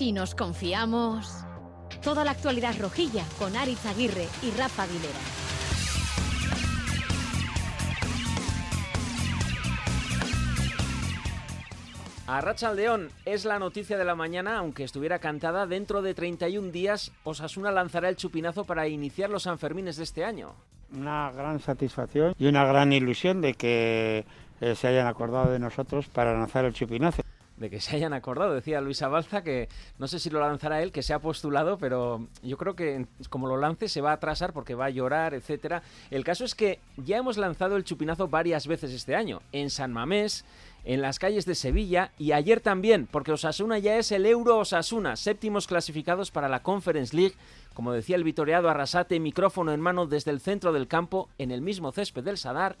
Si nos confiamos. Toda la actualidad rojilla con Aritz Aguirre y Rafa Aguilera. A Racha León es la noticia de la mañana, aunque estuviera cantada, dentro de 31 días Osasuna lanzará el chupinazo para iniciar los Sanfermines de este año. Una gran satisfacción y una gran ilusión de que eh, se hayan acordado de nosotros para lanzar el chupinazo de que se hayan acordado. Decía Luisa Balza que no sé si lo lanzará él, que se ha postulado, pero yo creo que como lo lance se va a atrasar porque va a llorar, etcétera. El caso es que ya hemos lanzado el chupinazo varias veces este año, en San Mamés, en las calles de Sevilla y ayer también, porque Osasuna ya es el Euro Osasuna, séptimos clasificados para la Conference League, como decía el vitoreado Arrasate, micrófono en mano desde el centro del campo, en el mismo césped del Sadar.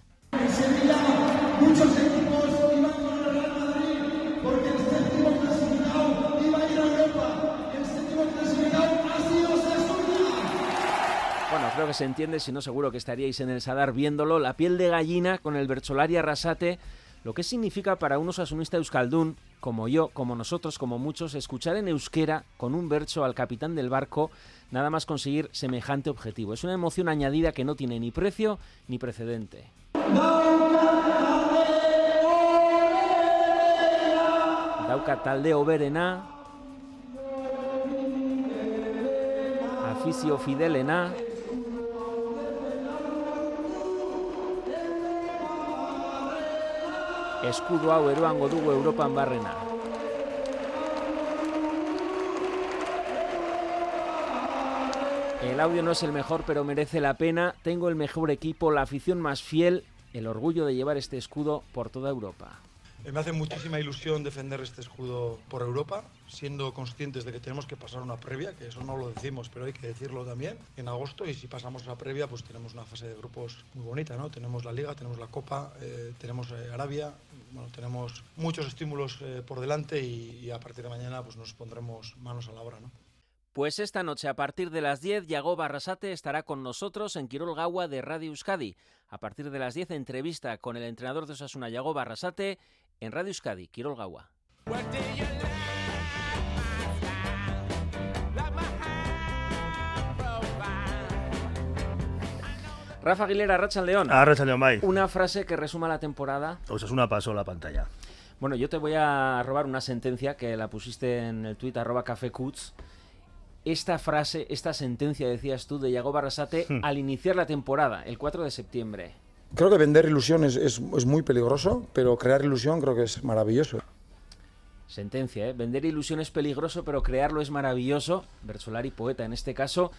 Creo que se entiende, si no seguro que estaríais en el Sadar viéndolo, la piel de gallina con el Bercholari Arrasate, lo que significa para un osasunista euskaldún, como yo, como nosotros, como muchos, escuchar en euskera con un verso al capitán del barco, nada más conseguir semejante objetivo. Es una emoción añadida que no tiene ni precio ni precedente. Dauka talde oberena, aficio fidelena, eskudo hau eroango dugu Europan barrena. El audio no es el mejor, pero merece la pena. Tengo el mejor equipo, la afición más fiel, el orgullo de llevar este escudo por toda Europa. Me hace muchísima ilusión defender este escudo por Europa, siendo conscientes de que tenemos que pasar una previa, que eso no lo decimos, pero hay que decirlo también, en agosto. Y si pasamos la previa, pues tenemos una fase de grupos muy bonita, ¿no? Tenemos la Liga, tenemos la Copa, eh, tenemos eh, Arabia, bueno, tenemos muchos estímulos eh, por delante y, a partir de mañana pues nos pondremos manos a la obra, ¿no? Pues esta noche a partir de las 10 Yago Barrasate estará con nosotros en Quirol Gawa de Radio Euskadi. A partir de las 10 entrevista con el entrenador de Osasuna Yago Barrasate en Radio Euskadi, Gawa. Rafa Aguilera, Racha León. A Racha León, bye. Una frase que resuma la temporada. Osasuna pasó la pantalla. Bueno, yo te voy a robar una sentencia que la pusiste en el tweet arroba café Esta frase, esta sentencia, decías tú, de Yago Barrasate hmm. al iniciar la temporada, el 4 de septiembre. Creo que vender ilusión es, muy peligroso, pero crear ilusión creo que es maravilloso. Sentencia, ¿eh? Vender ilusión es peligroso, pero crearlo es maravilloso. Bersolari, poeta en este caso.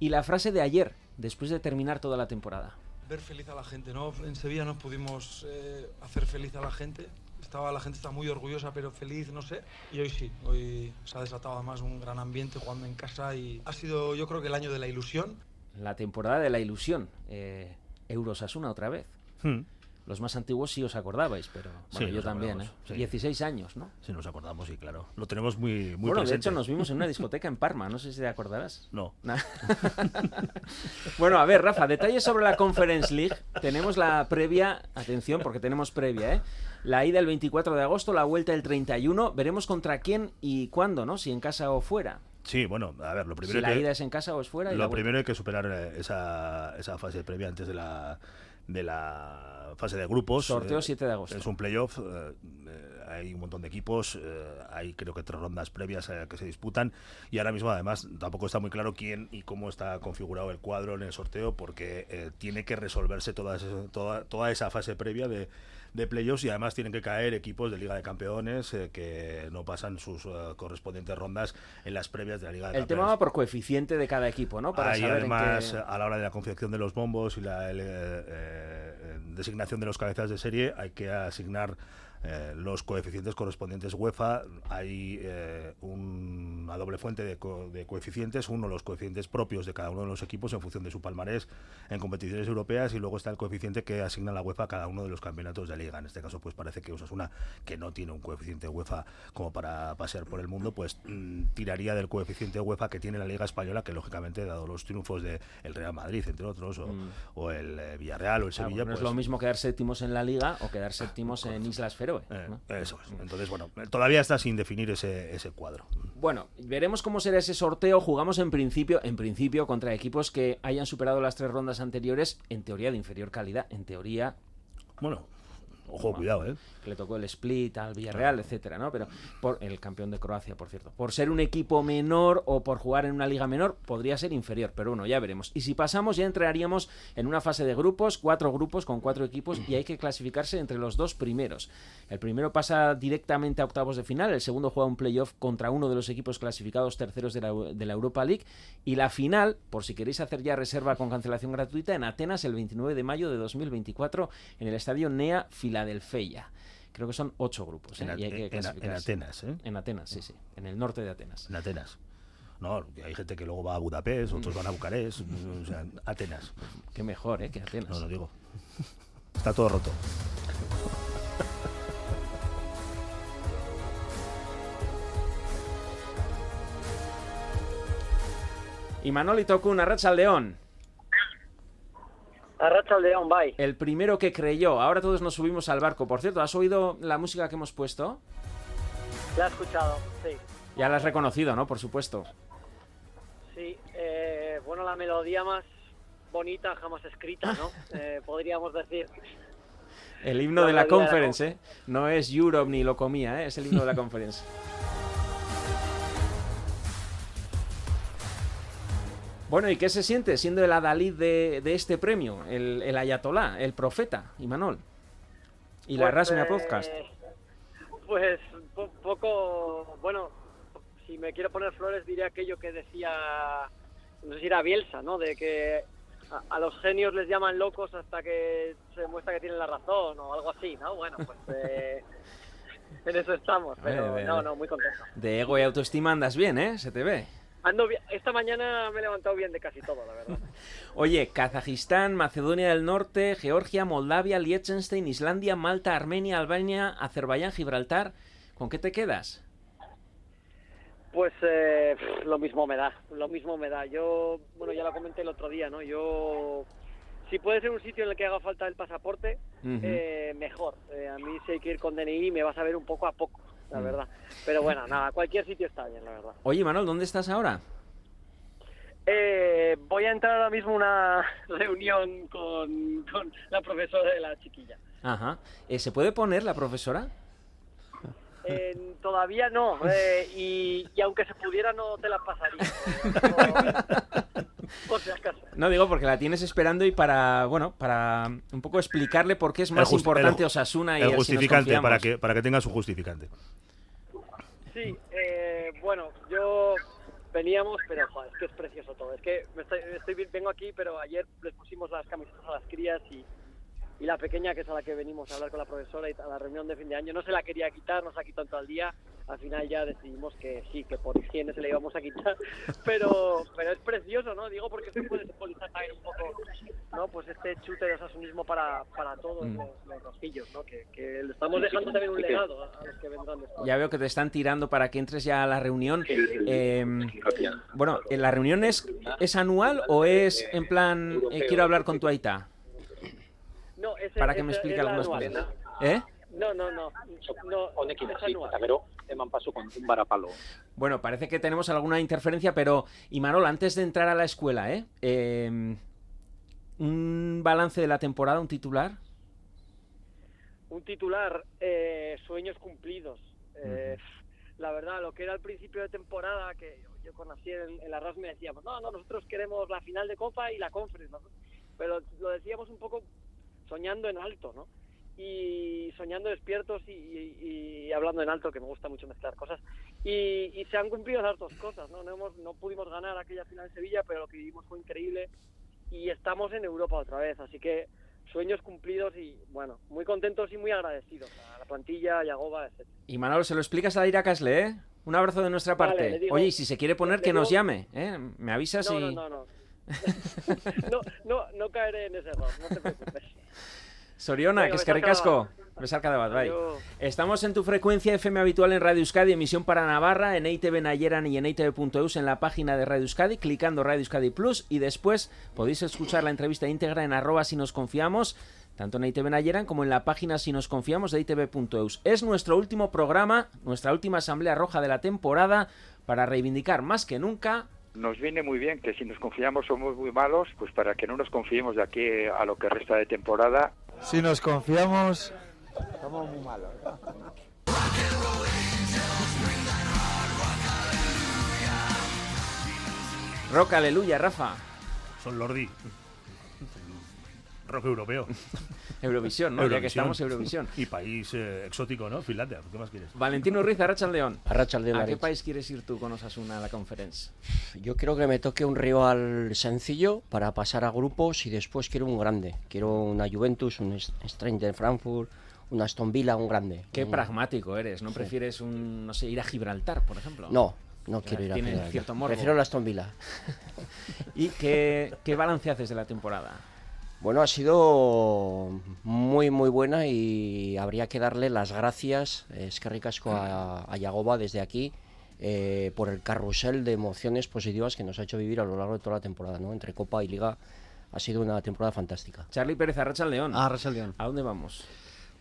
Y la frase de ayer, después de terminar toda la temporada. Ver feliz a la gente, ¿no? En Sevilla no pudimos eh, hacer feliz a la gente. Estaba, la gente está muy orgullosa, pero feliz, no sé. Y hoy sí, hoy se ha desatado además un gran ambiente jugando en casa y ha sido, yo creo que el año de la ilusión. La temporada de la ilusión. Eh, Eurosasuna otra vez. Hmm. Los más antiguos sí os acordabais, pero bueno, yo también, ¿eh? 16 años, ¿no? Sí, nos acordamos, sí, claro. Lo tenemos muy, muy Bueno, de hecho nos vimos en una discoteca en Parma, no sé si te acordarás. No. bueno, a ver, Rafa, detalles sobre la Conference League. Tenemos la previa, atención, porque tenemos previa, ¿eh? La ida el 24 de agosto, la vuelta el 31. Veremos contra quién y cuándo, ¿no? Si en casa o fuera. Sí, bueno, a ver, lo primero. Si la ida es en casa o es fuera. lo primero hay que superar eh, esa, esa fase previa antes de la, de la fase de grupos. Sorteo 7 eh, de agosto. Es un playoff. Eh, hay un montón de equipos. hay creo que tres rondas previas que se disputan. Y ahora mismo, además, tampoco está muy claro quién y cómo está configurado el cuadro en el sorteo, porque tiene que resolverse toda, toda, toda esa fase previa de de playoffs y además tienen que caer equipos de Liga de Campeones eh, que no pasan sus eh, correspondientes rondas en las previas de la Liga de El tema va por coeficiente de cada equipo, ¿no? Para saber además, a la hora de la confección de los bombos y la eh, designación de los cabezas de serie, hay que asignar eh, los coeficientes correspondientes UEFA, hay eh, una doble fuente de, coeficientes, uno los coeficientes propios de cada uno de los equipos en función de su palmarés en competiciones europeas y luego está el coeficiente que asigna la UEFA a cada uno de los campeonatos de liga. En este caso pues parece que Osasuna, que no tiene un coeficiente UEFA como para pasear por el mundo, pues mm, tiraría del coeficiente UEFA que tiene la Liga Española, que lógicamente dado los triunfos de el Real Madrid, entre otros, o, mm. el eh, Villarreal o el Sevilla. no es lo pues mismo quedar séptimos en la Liga o quedar séptimos en Islas Eh, eso es. Entonces, bueno, todavía está sin definir ese, ese cuadro. Bueno, veremos cómo será ese sorteo. Jugamos en principio, en principio, contra equipos que hayan superado las tres rondas anteriores, en teoría de inferior calidad. En teoría, Bueno, ojo, cuidado, ¿eh? que le tocó el split al Villarreal, etcétera, ¿no? Pero por el campeón de Croacia, por cierto. Por ser un equipo menor o por jugar en una liga menor, podría ser inferior, pero bueno, ya veremos. Y si pasamos, ya entraríamos en una fase de grupos, cuatro grupos con cuatro equipos, y hay que clasificarse entre los dos primeros. El primero pasa directamente a octavos de final, el segundo juega un playoff contra uno de los equipos clasificados terceros de la, de la Europa League, y la final, por si queréis hacer ya reserva con cancelación gratuita, en Atenas el 29 de mayo de 2024 en el estadio Nea Filadelfia. Creo que son ocho grupos. ¿eh? En, A- y hay que en- en clasificarse. Atenas, ¿eh? En Atenas, sí, sí. En el norte de Atenas. En Atenas. No, hay gente que luego va a Budapest, otros van a Bucarest, o sea, Atenas. Qué mejor, ¿eh? Que Atenas. No lo digo. Está todo roto. Y Manoli tocó una racha al león. Arracha león, bye. El primero que creyó. Ahora todos nos subimos al barco. Por cierto, ¿has oído la música que hemos puesto? La he escuchado, sí. Ya la has reconocido, ¿no? Por supuesto. Sí, eh, bueno, la melodía más bonita jamás escrita, ¿no? Eh, podríamos decir. El himno La de la melodía de la conference, ¿eh? No es Europe ni lo comía, ¿eh? Es el himno de la conference. Bueno, ¿y qué se siente siendo el adalid de, de este premio? El, el ayatolá, el profeta, Imanol. Y la Pues, Rasmia eh, Podcast. Pues po- poco, bueno, si me quiero poner flores diré aquello que decía, no sé si era Bielsa, ¿no? De que a, a los genios les llaman locos hasta que se demuestra que tienen la razón o algo así, ¿no? Bueno, pues eh, en eso estamos, pero no, no, muy contento. De ego y autoestima andas bien, ¿eh? Se te ve. Ando bien, esta mañana me he levantado bien de casi todo, la verdad. Oye, Kazajistán, Macedonia del Norte, Georgia, Moldavia, Liechtenstein, Islandia, Malta, Armenia, Albania, Azerbaiyán, Gibraltar. ¿Con qué te quedas? Pues eh, lo mismo me da, lo mismo me da. Yo, bueno, ya lo comenté el otro día, ¿no? Yo, si puede ser un sitio en el que haga falta el pasaporte, Ujú. eh, mejor. Eh, a mí si hay que ir con DNI me vas a ver un poco a poco, la Mm. verdad. Pero bueno, nada, cualquier sitio está bien, la verdad. Oye, Manuel, ¿dónde estás ahora? Eh, voy a entrar ahora mismo a una reunión con, con la profesora de la chiquilla. Ajá. Eh, ¿Se puede poner la profesora? Eh, todavía no, eh, y, y aunque se pudiera no te la pasaría. por- por si acaso. No digo porque la tienes esperando y para, bueno, para un poco explicarle por qué es más importante el- Osasuna y el justificante, para que, para que tenga su justificante. Sí, eh, bueno, yo veníamos, pero joder, es que es precioso todo. Es que me estoy, estoy- vengo aquí, pero ayer les pusimos las camisetas a las crías y, y la pequeña, que es a la que venimos a hablar con la profesora y a la reunión de fin de año, no se la quería quitar, nos ha quitado todo el día. Al final ya decidimos que sí, que por higiene se la íbamos a quitar, pero pero es precioso, ¿no? Digo porque se puede simbolizar también un poco, ¿no? Pues este chute de osasunismo para, para todos Mm. los, los rojillos, ¿no? Que, que le estamos dejando también un legado a, los que vendrán después. Ya veo que te están tirando para que entres ya a la reunión. Eh, bueno, ¿eh, ¿la reunión es, es anual o es en plan eh, quiero hablar con tu Aita? No, ese- Para que me explique algunas anual. cosas. ¿Eh? No, no, no. no Honekin hasi, eta gero eman paso kontumbara palo. Bueno, parece que tenemos alguna interferencia, pero Imanol, antes de entrar a la escuela, ¿eh? Eh, un balance de la temporada, un titular. Un titular, eh, sueños cumplidos. Eh, La verdad, lo que era al principio de temporada, que yo con Asier en, en la RAS me decíamos, no, no, nosotros queremos la final de Copa y la Conference, ¿no? pero lo decíamos un poco soñando en alto, ¿no? Y soñando despiertos y, y- y hablando en alto, que me gusta mucho mezclar cosas. Y, y se han cumplido las dos cosas, ¿no? No, hemos, no pudimos ganar aquella final en Sevilla, pero lo que vivimos fue increíble y estamos en Europa otra vez, así que sueños cumplidos y bueno, muy contentos y muy agradecidos a la plantilla, a Yagoba, etc. Y Manolo, se lo explicas a Ira Casle, ¿eh? Un abrazo de nuestra Vale, parte. le digo- Oye, y si se quiere poner, que nos digo- llame, ¿eh? Me avisas No, y... no, no, no. no, no, no caeré en ese error, no te preocupes. Soriona, Venga, que es besarka que ricasco. bat. Bai. Estamos en tu frecuencia FM habitual en Radio Euskadi, emisión para Navarra, en EITV Nayeran y en EITV.eus en la página de Radio Euskadi, clicando Radio Euskadi Plus y después podéis escuchar la entrevista íntegra en arroba si nos confiamos tanto en ITV Nayeran como en la página si nos confiamos de itv.eus. Es nuestro último programa, nuestra última asamblea roja de la temporada para reivindicar más que nunca nos viene muy bien que si nos confiamos somos muy malos, pues para que no nos confiemos de aquí a lo que resta de temporada. Si nos confiamos, Somos muy malos. Rock Aleluya, Rafa. Son Lordi. Rock europeo. Eurovisión, ¿no? Ya que estamos Eurovisión. Y país eh, exótico, ¿no? Finlandia. ¿Qué más quieres? Valentino Ruiz, Arracha León. Arratsaldeon, ¿A qué país quieres ir tú con Osasuna a la conferencia? Yo quiero que me toque un rival sencillo para pasar a grupos y después quiero un grande. Quiero una Juventus, un S- Stranger Frankfurt, un Aston Villa, un grande. Qué Un- pragmático eres. ¿No prefieres un, no sé, ir a Gibraltar, por ejemplo? No, no quiero ir a Tiene Gibraltar. cierto morbo. Prefiero el Aston Villa. ¿Y qué, qué balance haces de la temporada? Bueno, ha sido muy, muy buena y habría que darle las gracias, eh, es que ricasco a, a Yagoba desde aquí, eh, por el carrusel de emociones positivas que nos ha hecho vivir a lo largo de toda la temporada, ¿no? Entre Copa y Liga ha sido una temporada fantástica. Charlie Pérez, Arracha León. Ah, Arrachaldeón. ¿A dónde vamos?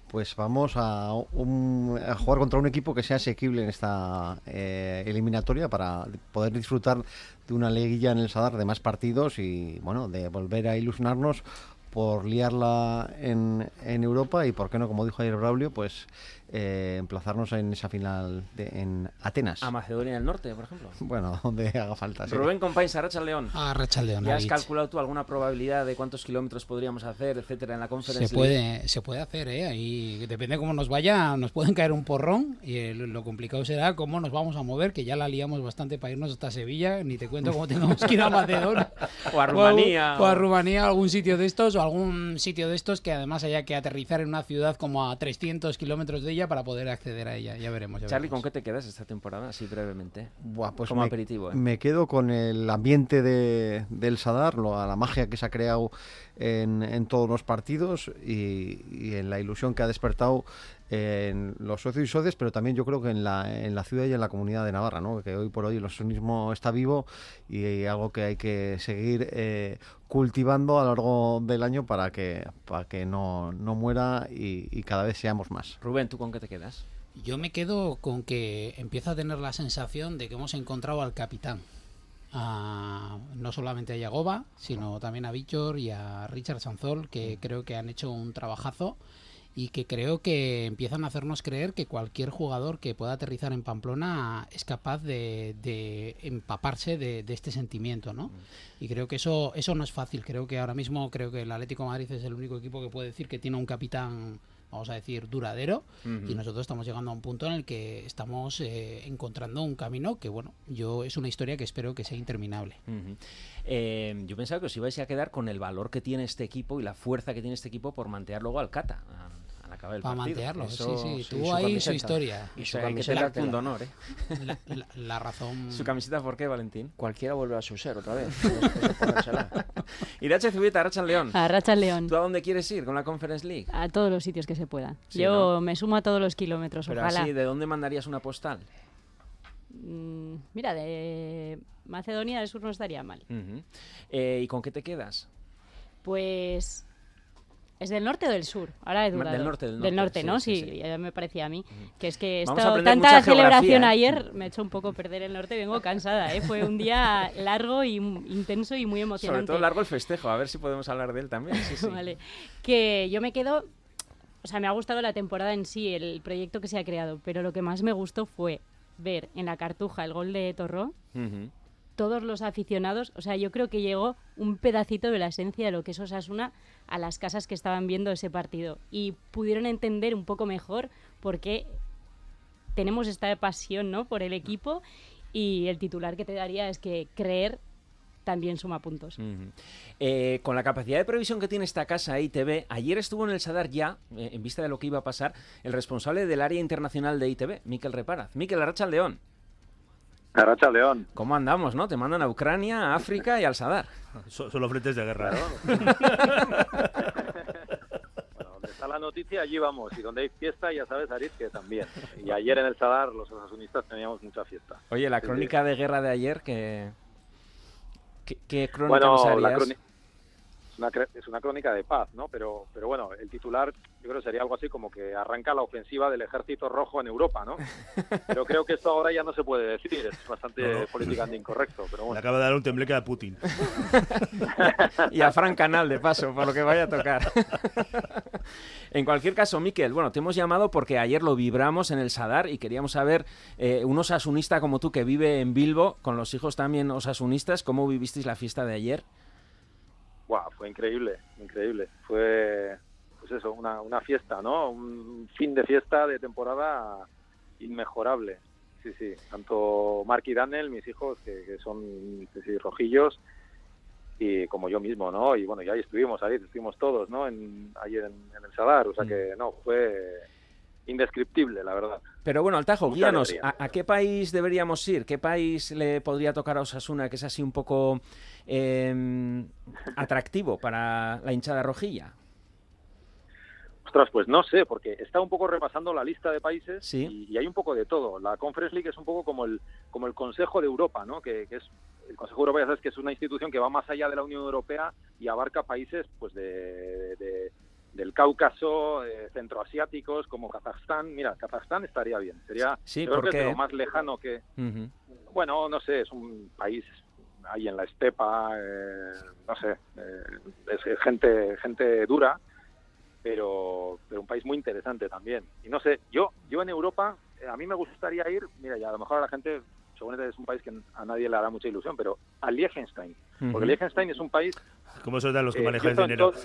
Pues vamos a, un- a jugar contra un equipo que sea asequible en esta eh, eliminatoria para poder disfrutar de una liguilla en el Sadar de más partidos y bueno, de volver a ilusionarnos por liarla en, en Europa y por qué no, como dijo ayer Braulio, pues eh, emplazarnos en esa final de- en Atenas. A Macedonia del Norte, por ejemplo. Bueno, donde haga falta. sí. Rubén Compáis, Arracha León. Ah, Rachaldeón. ¿Ya has calculado tú alguna probabilidad de cuántos kilómetros podríamos hacer, etcétera, en la conferencia? Se puede, se puede hacer, ¿eh? Ahí depende cómo nos vaya, nos pueden caer un porrón y lo complicado será cómo nos vamos a mover, que ya la liamos bastante para irnos hasta Sevilla, ni te cuento cómo tengamos que ir a Macedonia. O a Rumanía. O a, Rumanía, algún sitio de estos, o algún sitio de estos que además haya que aterrizar en una ciudad como a 300 kilómetros de ella para poder acceder a ella. Ya veremos. Ya Charlie, veremos. ¿con qué te quedas esta temporada? Así brevemente. Buah, pues Como me, aperitivo, ¿eh? me quedo con el ambiente de, del Sadar, lo- a la magia que se ha creado en, en todos los partidos y, y en la ilusión que ha despertado en los socios y socias, pero también yo creo que en la, en la ciudad y en la comunidad de Navarra, ¿no? que hoy por hoy el osanismo está vivo y algo que hay que seguir eh, cultivando a lo largo del año para que, para que no, no muera y, y cada vez seamos más. Rubén, ¿tú con qué te quedas? Yo me quedo con que empiezo a tener la sensación de que hemos encontrado al capitán. A- no solamente a Yagoba, sino también a Víctor y a Richard Sanzol, que creo que han hecho un trabajazo y que creo que empiezan a hacernos creer que cualquier jugador que pueda aterrizar en Pamplona es capaz de, de empaparse de, de este sentimiento, ¿no? Y creo que eso, eso no es fácil. Creo que ahora mismo creo que el Atlético de Madrid es el único equipo que puede decir que tiene un capitán, vamos a decir, duradero. Y nosotros estamos llegando a un punto en el que estamos eh, encontrando un camino que, bueno, yo es una historia que espero que sea interminable. Eh, yo pensaba que os ibais a quedar con el valor que tiene este equipo y la fuerza que tiene este equipo por mantear luego al Cata al acabar el Para partido. mantearlo, Eso- sí, sí, su tuvo ahí su historia. Y su camiseta tela. punto honor, ¿eh? La, la- la razón... ¿Su camiseta por qué, Valentín? Cualquiera vuelve a su ser otra vez. Irache Zubieta, Arracha León. A Racha León. ¿Tú a dónde quieres ir con la Conference League? A todos los sitios que se pueda. Sí, Yo ¿no? me sumo a todos los kilómetros, Pero ojalá. así, ¿de dónde mandarías una postal? Mm, Mira, de Macedonia del Sur no estaría mal. Eh, ¿Y con qué te quedas? Pues. ¿Es del norte o del sur? Ahora he dudado. del norte, del norte, sí, ¿no? sí, Sí, sí. ya me parecía a mí. Que es que he estado tanta celebración ¿eh? ayer, me ha hecho un poco perder el norte. Vengo cansada, ¿eh? Fue un día largo y intenso y muy emocionante. Sobre todo largo el festejo, a ver si podemos hablar de él también. Sí, sí. Vale. Que yo me quedo. O sea, me ha gustado la temporada en sí, el proyecto que se ha creado, pero lo que más me gustó fue ver en la cartuja el gol de Torró, Ujú. Todos los aficionados, o sea, yo creo que llegó un pedacito de la esencia de lo que es Osasuna a las casas que estaban viendo ese partido y pudieron entender un poco mejor por qué tenemos esta pasión, ¿no? Por el equipo y el titular que te daría es que creer también suma puntos. Eh, con la capacidad de previsión que tiene esta casa ITV, ayer estuvo en el Sadar ya, eh, en vista de lo que iba a pasar, el responsable del área internacional de ITV, Miquel Reparaz. Miquel Arracha León. Arracha León. ¿Cómo andamos, no? Te mandan a Ucrania, a África y al Sadar. So- Solo frentes de guerra. Bueno, donde está la noticia, allí vamos. Y donde hay fiesta, ya sabes, Aritz, que también. Y ayer en el Sadar, los osasunistas teníamos mucha fiesta. Oye, la Sí, sí. crónica de guerra de ayer, que... ¿Qué, qué crónica Bueno, nos la harías? crónica... es una, es una crónica de paz, ¿no? Pero, pero bueno, el titular yo creo que sería algo así como que arranca la ofensiva del ejército rojo en Europa, ¿no? Pero creo que esto ahora ya no se puede decir, es bastante No, políticamente incorrecto, pero Le bueno. acaba de dar un tembleque a Putin. y a Fran Canal, de paso, por lo que vaya a tocar. en cualquier caso, Miquel, bueno, te hemos llamado porque ayer lo vibramos en el Sadar y queríamos saber, eh, un osasunista como tú que vive en Bilbo, con los hijos también osasunistas, ¿cómo vivisteis la fiesta de ayer? Guau, fue increíble, increíble. Fue, pues eso, una, una fiesta, ¿no? Un fin de fiesta de temporada inmejorable. Sí, sí. Tanto Mark y Daniel, mis hijos, que, que son sí, rojillos, y como yo mismo, ¿no? Y bueno, ya ahí estuvimos, ahí estuvimos todos, ¿no? En, ayer en, en el Sadar, o sea que no, fue indescriptible, la verdad. Pero bueno, Altajo, Mucha guíanos. ¿a, a qué país deberíamos ir? ¿Qué país le podría tocar a Osasuna que es así un poco eh, atractivo para la hinchada rojilla? Ostras, pues no sé, porque está un poco repasando la lista de países Sí. y, y hay un poco de todo. La Conference League es un poco como el, como el Consejo de Europa, ¿no? Que, que es el Consejo de Europa, ya sabes que es una institución que va más allá de la Unión Europea y abarca países, pues, de, de- del Cáucaso, eh, centroasiáticos, como Kazajstán. Mira, Kazajstán estaría bien. Sería, Sí, creo ¿por que es de lo más lejano que, bueno, no sé, es un país ahí en la estepa, eh, no sé, eh, es gente, gente dura, pero, pero un país muy interesante también. Y no sé, yo, yo en Europa, eh, a mí me gustaría ir, mira, ya a lo mejor a la gente, seguramente es un país que a nadie le hará mucha ilusión, pero a Liechtenstein. Porque Liechtenstein es un país ¿Cómo se dan los que Eh, manejan el dinero?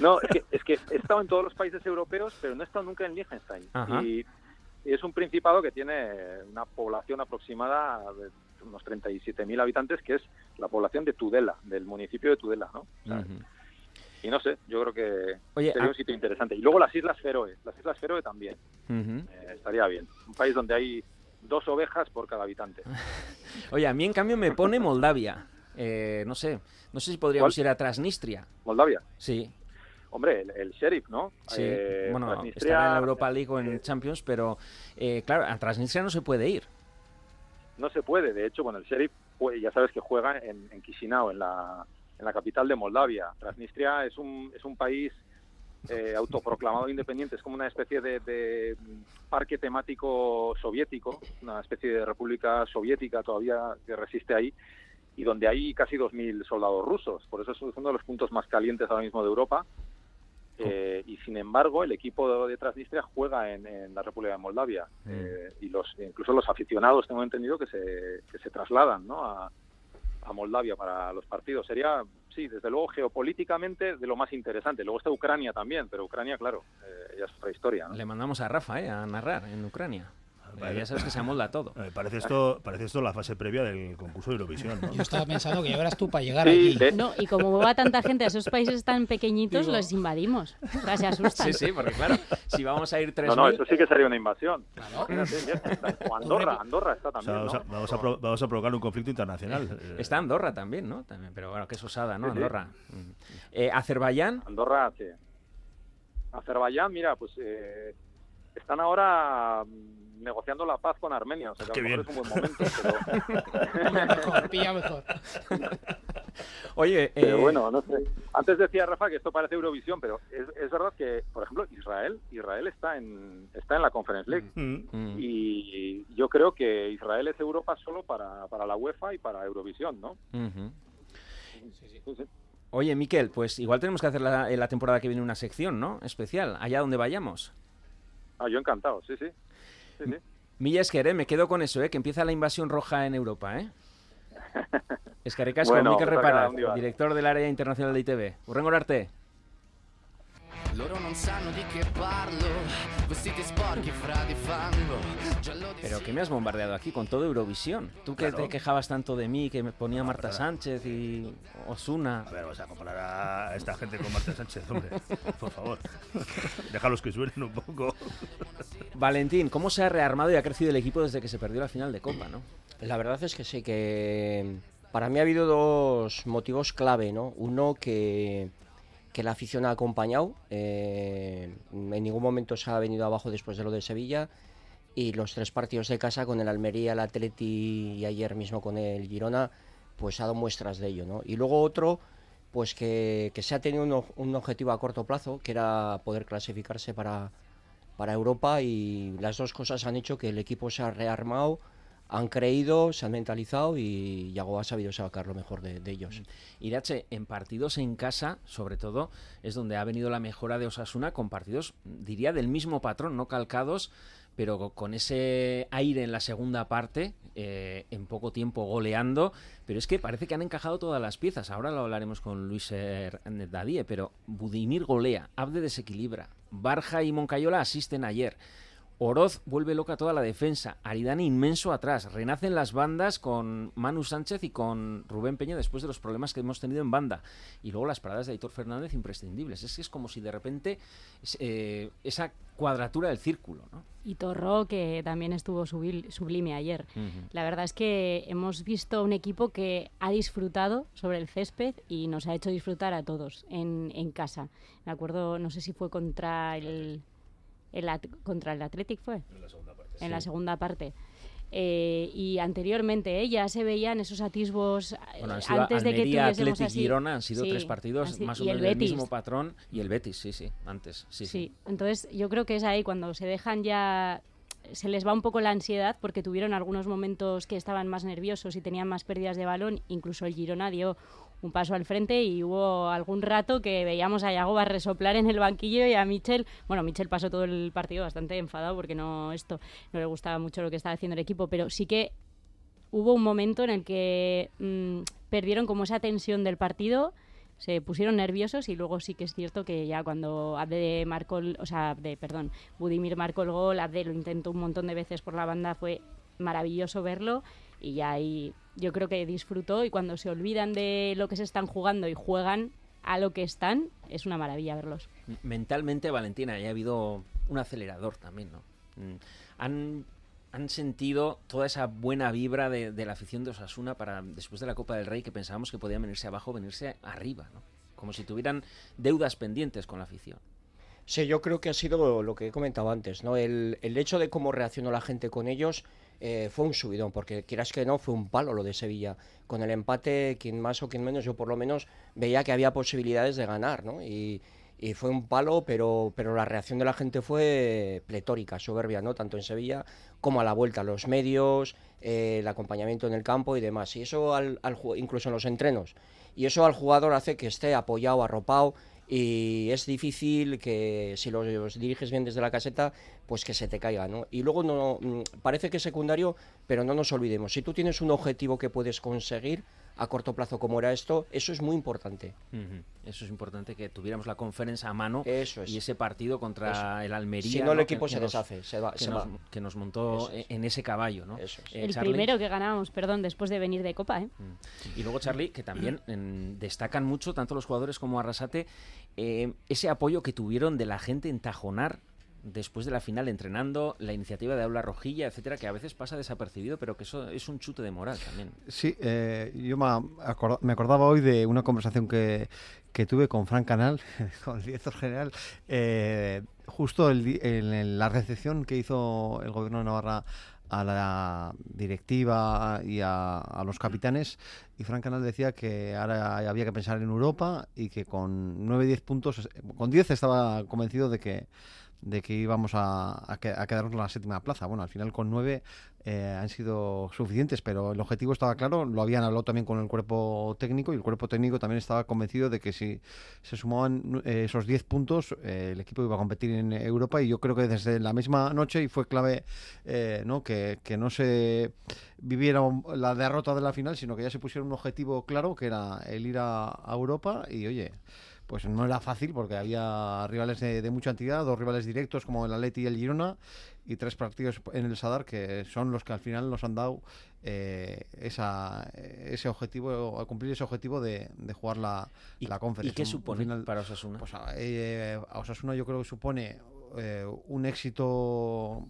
No, es que, es que he estado en todos los países europeos, pero no he estado nunca en Liechtenstein. Ajá. Y, es un principado que tiene una población aproximada de unos 37.000 habitantes, que es la población de Tudela, del municipio de Tudela, ¿no? O sea. Y no sé, yo creo que Oye, sería ah- un sitio interesante. Y luego las Islas Feroe, las Islas Feroe también, eh, estaría bien. Un país donde hay dos ovejas por cada habitante. Oye, a mí en cambio me pone Moldavia. Eh, no sé, no sé si podríamos ¿Cuál? ir a Transnistria. Moldavia. Sí, Hombre, el, el sheriff, ¿no? sí. Eh, bueno, Transnistria- estará en la Europa League o en Champions, pero eh, claro, a Transnistria no se puede ir. No se puede. De hecho, bueno, el Sheriff, ya sabes que juega en, en Chisinau, en la, en la capital de Moldavia. Transnistria es un, es un país eh, autoproclamado independiente. Es como una especie de, de parque temático soviético, una especie de república soviética todavía que resiste ahí y donde hay casi 2.000 soldados rusos. Por eso es uno de los puntos más calientes ahora mismo de Europa. Eh, y sin embargo, el equipo de, de Transnistria juega en, en la República de Moldavia. Eh, y los incluso los aficionados, tengo entendido, que se, que se trasladan ¿no? a, a Moldavia para los partidos. Sería, sí, desde luego, geopolíticamente de lo más interesante. Luego está Ucrania también, pero Ucrania, claro, eh, ya es otra historia. Le mandamos a Rafa eh, a narrar en Ucrania. Eh, ya sabes que se amolda todo. Eh, parece, esto, parece esto la fase previa del concurso de Eurovisión. ¿no? Yo estaba pensando que ya verás tú para llegar Sí, allí. de- No, y como va tanta gente a esos países tan pequeñitos, Digo- los invadimos. O sea, se asustan. Sí, sí, porque claro, si vamos a ir 3.000... No, no, eso sí que sería una invasión. Claro. O Andorra, Andorra está O sea, también, vamos, a, ¿no? vamos a pro- vamos a provocar un conflicto internacional. Eh, Está Andorra también, ¿no? También, pero bueno, que es osada, ¿no? Sí, sí. Andorra. Mm. Eh, Azerbaiyán, Andorra, sí. Azerbaiyán, mira, pues eh, están ahora mm, negociando la paz con Armenia. O sea, que Qué a lo mejor bien. es un buen momento. Pero, Pilla mejor, pilla mejor. oye, eh, pero bueno, no sé. Antes decía Rafa que esto parece Eurovisión, pero es, es verdad que, por ejemplo, Israel, Israel está en está en la Conference League. mm, mm, Y yo creo que Israel es Europa solo para, para la UEFA y para Eurovisión, ¿no? Sí, sí. Oye, Miquel, pues igual tenemos que hacer la temporada que viene una sección, ¿no? Especial, allá donde vayamos. Ah, yo encantado, sí, sí. sí, sí. Milla Esquer, ¿eh? me quedo con eso, ¿eh? que empieza la invasión roja en Europa. ¿eh? Eskerrik asko, Bueno, Mikel pues día. director del área internacional de ITV. Urrengo arte. Loro non sanno di che parlo, Pero que me has bombardeado aquí con todo Eurovisión. Tú que Claro. te quejabas tanto de mí, que me ponía Marta perdona. Sánchez y Osuna. A ver, vamos a comparar a esta gente con Marta Sánchez, hombre. Por favor. Déjalos que suenen un poco. Valentín, ¿cómo se ha rearmado y ha crecido el equipo desde que se perdió la final de Copa, no? La verdad es que sí, que para mí ha habido dos motivos clave, ¿no? Uno que, que la afición ha acompañado, eh, en ningún momento se ha venido abajo después de lo de Sevilla, y los tres partidos de casa con el Almería, el Atleti y ayer mismo con el Girona, pues ha dado muestras de ello, ¿no? Y luego otro, pues que, que se ha tenido un, un objetivo a corto plazo, que era poder clasificarse para, para Europa y las dos cosas han hecho que el equipo se ha rearmado, han creído, se han mentalizado y Yago ha sabido sacar lo mejor de, de ellos. Irache, en partidos en casa, sobre todo, es donde ha venido la mejora de Osasuna con partidos, diría, del mismo patrón, no calcados, pero co- con ese aire en la segunda parte, eh, en poco tiempo goleando. Pero es que parece que han encajado todas las piezas. Ahora lo hablaremos con Luis Hernández Dadie, pero Budimir golea, Abde desequilibra, Barja y Moncayola asisten ayer. Oroz vuelve loca toda la defensa. Aridane inmenso atrás. Renacen las bandas con Manu Sánchez y con Rubén Peña después de los problemas que hemos tenido en banda. Y luego las paradas de Aitor Fernández imprescindibles. Es que es como si de repente eh, esa cuadratura del círculo. ¿no? Y Torró, que también estuvo sublime ayer. La verdad es que hemos visto un equipo que ha disfrutado sobre el césped y nos ha hecho disfrutar a todos en, en casa. Me acuerdo, no sé si fue contra el, el contra el Athletic fue. En la segunda parte. En la Sí. segunda parte. Eh, y anteriormente eh, ya se veían esos atisbos eh, Bueno, han sido antes de que Almería, Athletic, así. Girona, han sido Sí, tres partidos así- más o menos del mismo patrón. Y el Betis, sí, sí, antes. Sí, sí. Sí, entonces yo creo que es ahí cuando se dejan ya, se les va un poco la ansiedad porque tuvieron algunos momentos que estaban más nerviosos y tenían más pérdidas de balón, incluso el Girona dio un paso al frente y hubo algún rato que veíamos a Yagoba resoplar en el banquillo y a Michel, bueno, Michel pasó todo el partido bastante enfadado porque no esto no le gustaba mucho lo que estaba haciendo el equipo, pero sí que hubo un momento en el que mm, perdieron como esa tensión del partido, se pusieron nerviosos y luego sí que es cierto que ya cuando Abde marcó, o sea, Abde, perdón, Budimir marcó el gol, Abde lo intentó un montón de veces por la banda, fue maravilloso verlo y ya ahí yo creo que disfrutó y cuando se olvidan de lo que se están jugando y juegan a lo que están, es una maravilla verlos. mentalmente, Valentina, ya ha habido un acelerador también, ¿no? Mm, Han, han sentido toda esa buena vibra de, de la afición de Osasuna para después de la Copa del Rey que pensábamos que podían venirse abajo, venirse arriba, ¿no? Como si tuvieran deudas pendientes con la afición. Sí, yo creo que ha sido lo que he comentado antes, ¿no? El, el hecho de cómo reaccionó la gente con ellos eh, fue un subidón, porque quieras que no, fue un palo lo de Sevilla. Con el empate, quien más o quien menos, yo por lo menos veía que había posibilidades de ganar, ¿no? Y, fue un palo, pero, pero la reacción de la gente fue pletórica, soberbia, ¿no? Tanto en Sevilla como a la vuelta, los medios, eh, el acompañamiento en el campo y demás. Y eso al, incluso en los entrenos. Y eso al jugador hace que esté apoyado, arropado y es difícil que si los, diriges bien desde la caseta, pues que se te caiga, ¿no? Y luego no mm, parece que es secundario, pero no nos olvidemos, si tú tienes un objetivo que puedes conseguir a corto plazo como era esto, eso es muy importante. Eso es importante que tuviéramos la conferencia a mano Eso es. y ese partido contra Eso. el Almería. Si no, el Que- equipo que se nos- deshace, se va- que, se nos, va. que nos montó Eso es. en ese caballo, ¿no? Eso es. Eh, el Charlie, primero que ganábamos, perdón, después de venir de Copa, ¿eh? Y luego, Charlie, que también en- destacan mucho, tanto los jugadores como Arrasate, eh, ese apoyo que tuvieron de la gente en Tajonar después de la final entrenando, la iniciativa de Aula Rojilla, etcétera, que a veces pasa desapercibido, pero que eso es un chute de moral también. Sí, eh, yo me, acorda- me acordaba hoy de una conversación que, que tuve con Frank Canal, con el director general, eh, justo el en, la recepción que hizo el gobierno de Navarra a la directiva y a, a los capitanes y Frank Canal decía que ahora había que pensar en Europa y que con 9-10 puntos, con 10 estaba convencido de que de que íbamos a, a, que- a quedarnos en la séptima plaza. Bueno, al final con nueve eh, han sido suficientes, pero el objetivo estaba claro, lo habían hablado también con el cuerpo técnico y el cuerpo técnico también estaba convencido de que si se sumaban eh, esos 10 puntos, eh, el equipo iba a competir en Europa y yo creo que desde la misma noche, y fue clave eh, ¿no? Que, que no se viviera la derrota de la final, sino que ya se pusieron un objetivo claro, que era el ir a Europa y oye, pues no era fácil porque había rivales de, de mucha entidad, dos rivales directos como el Atleti y el Girona y tres partidos en el Sadar que son los que al final nos han dado eh, esa, ese objetivo, a cumplir ese objetivo de, de jugar la, la ¿Y conferencia. qué Un- un supone final- para Osasuna? Pues a, eh, a Osasuna yo creo que supone eh, un éxito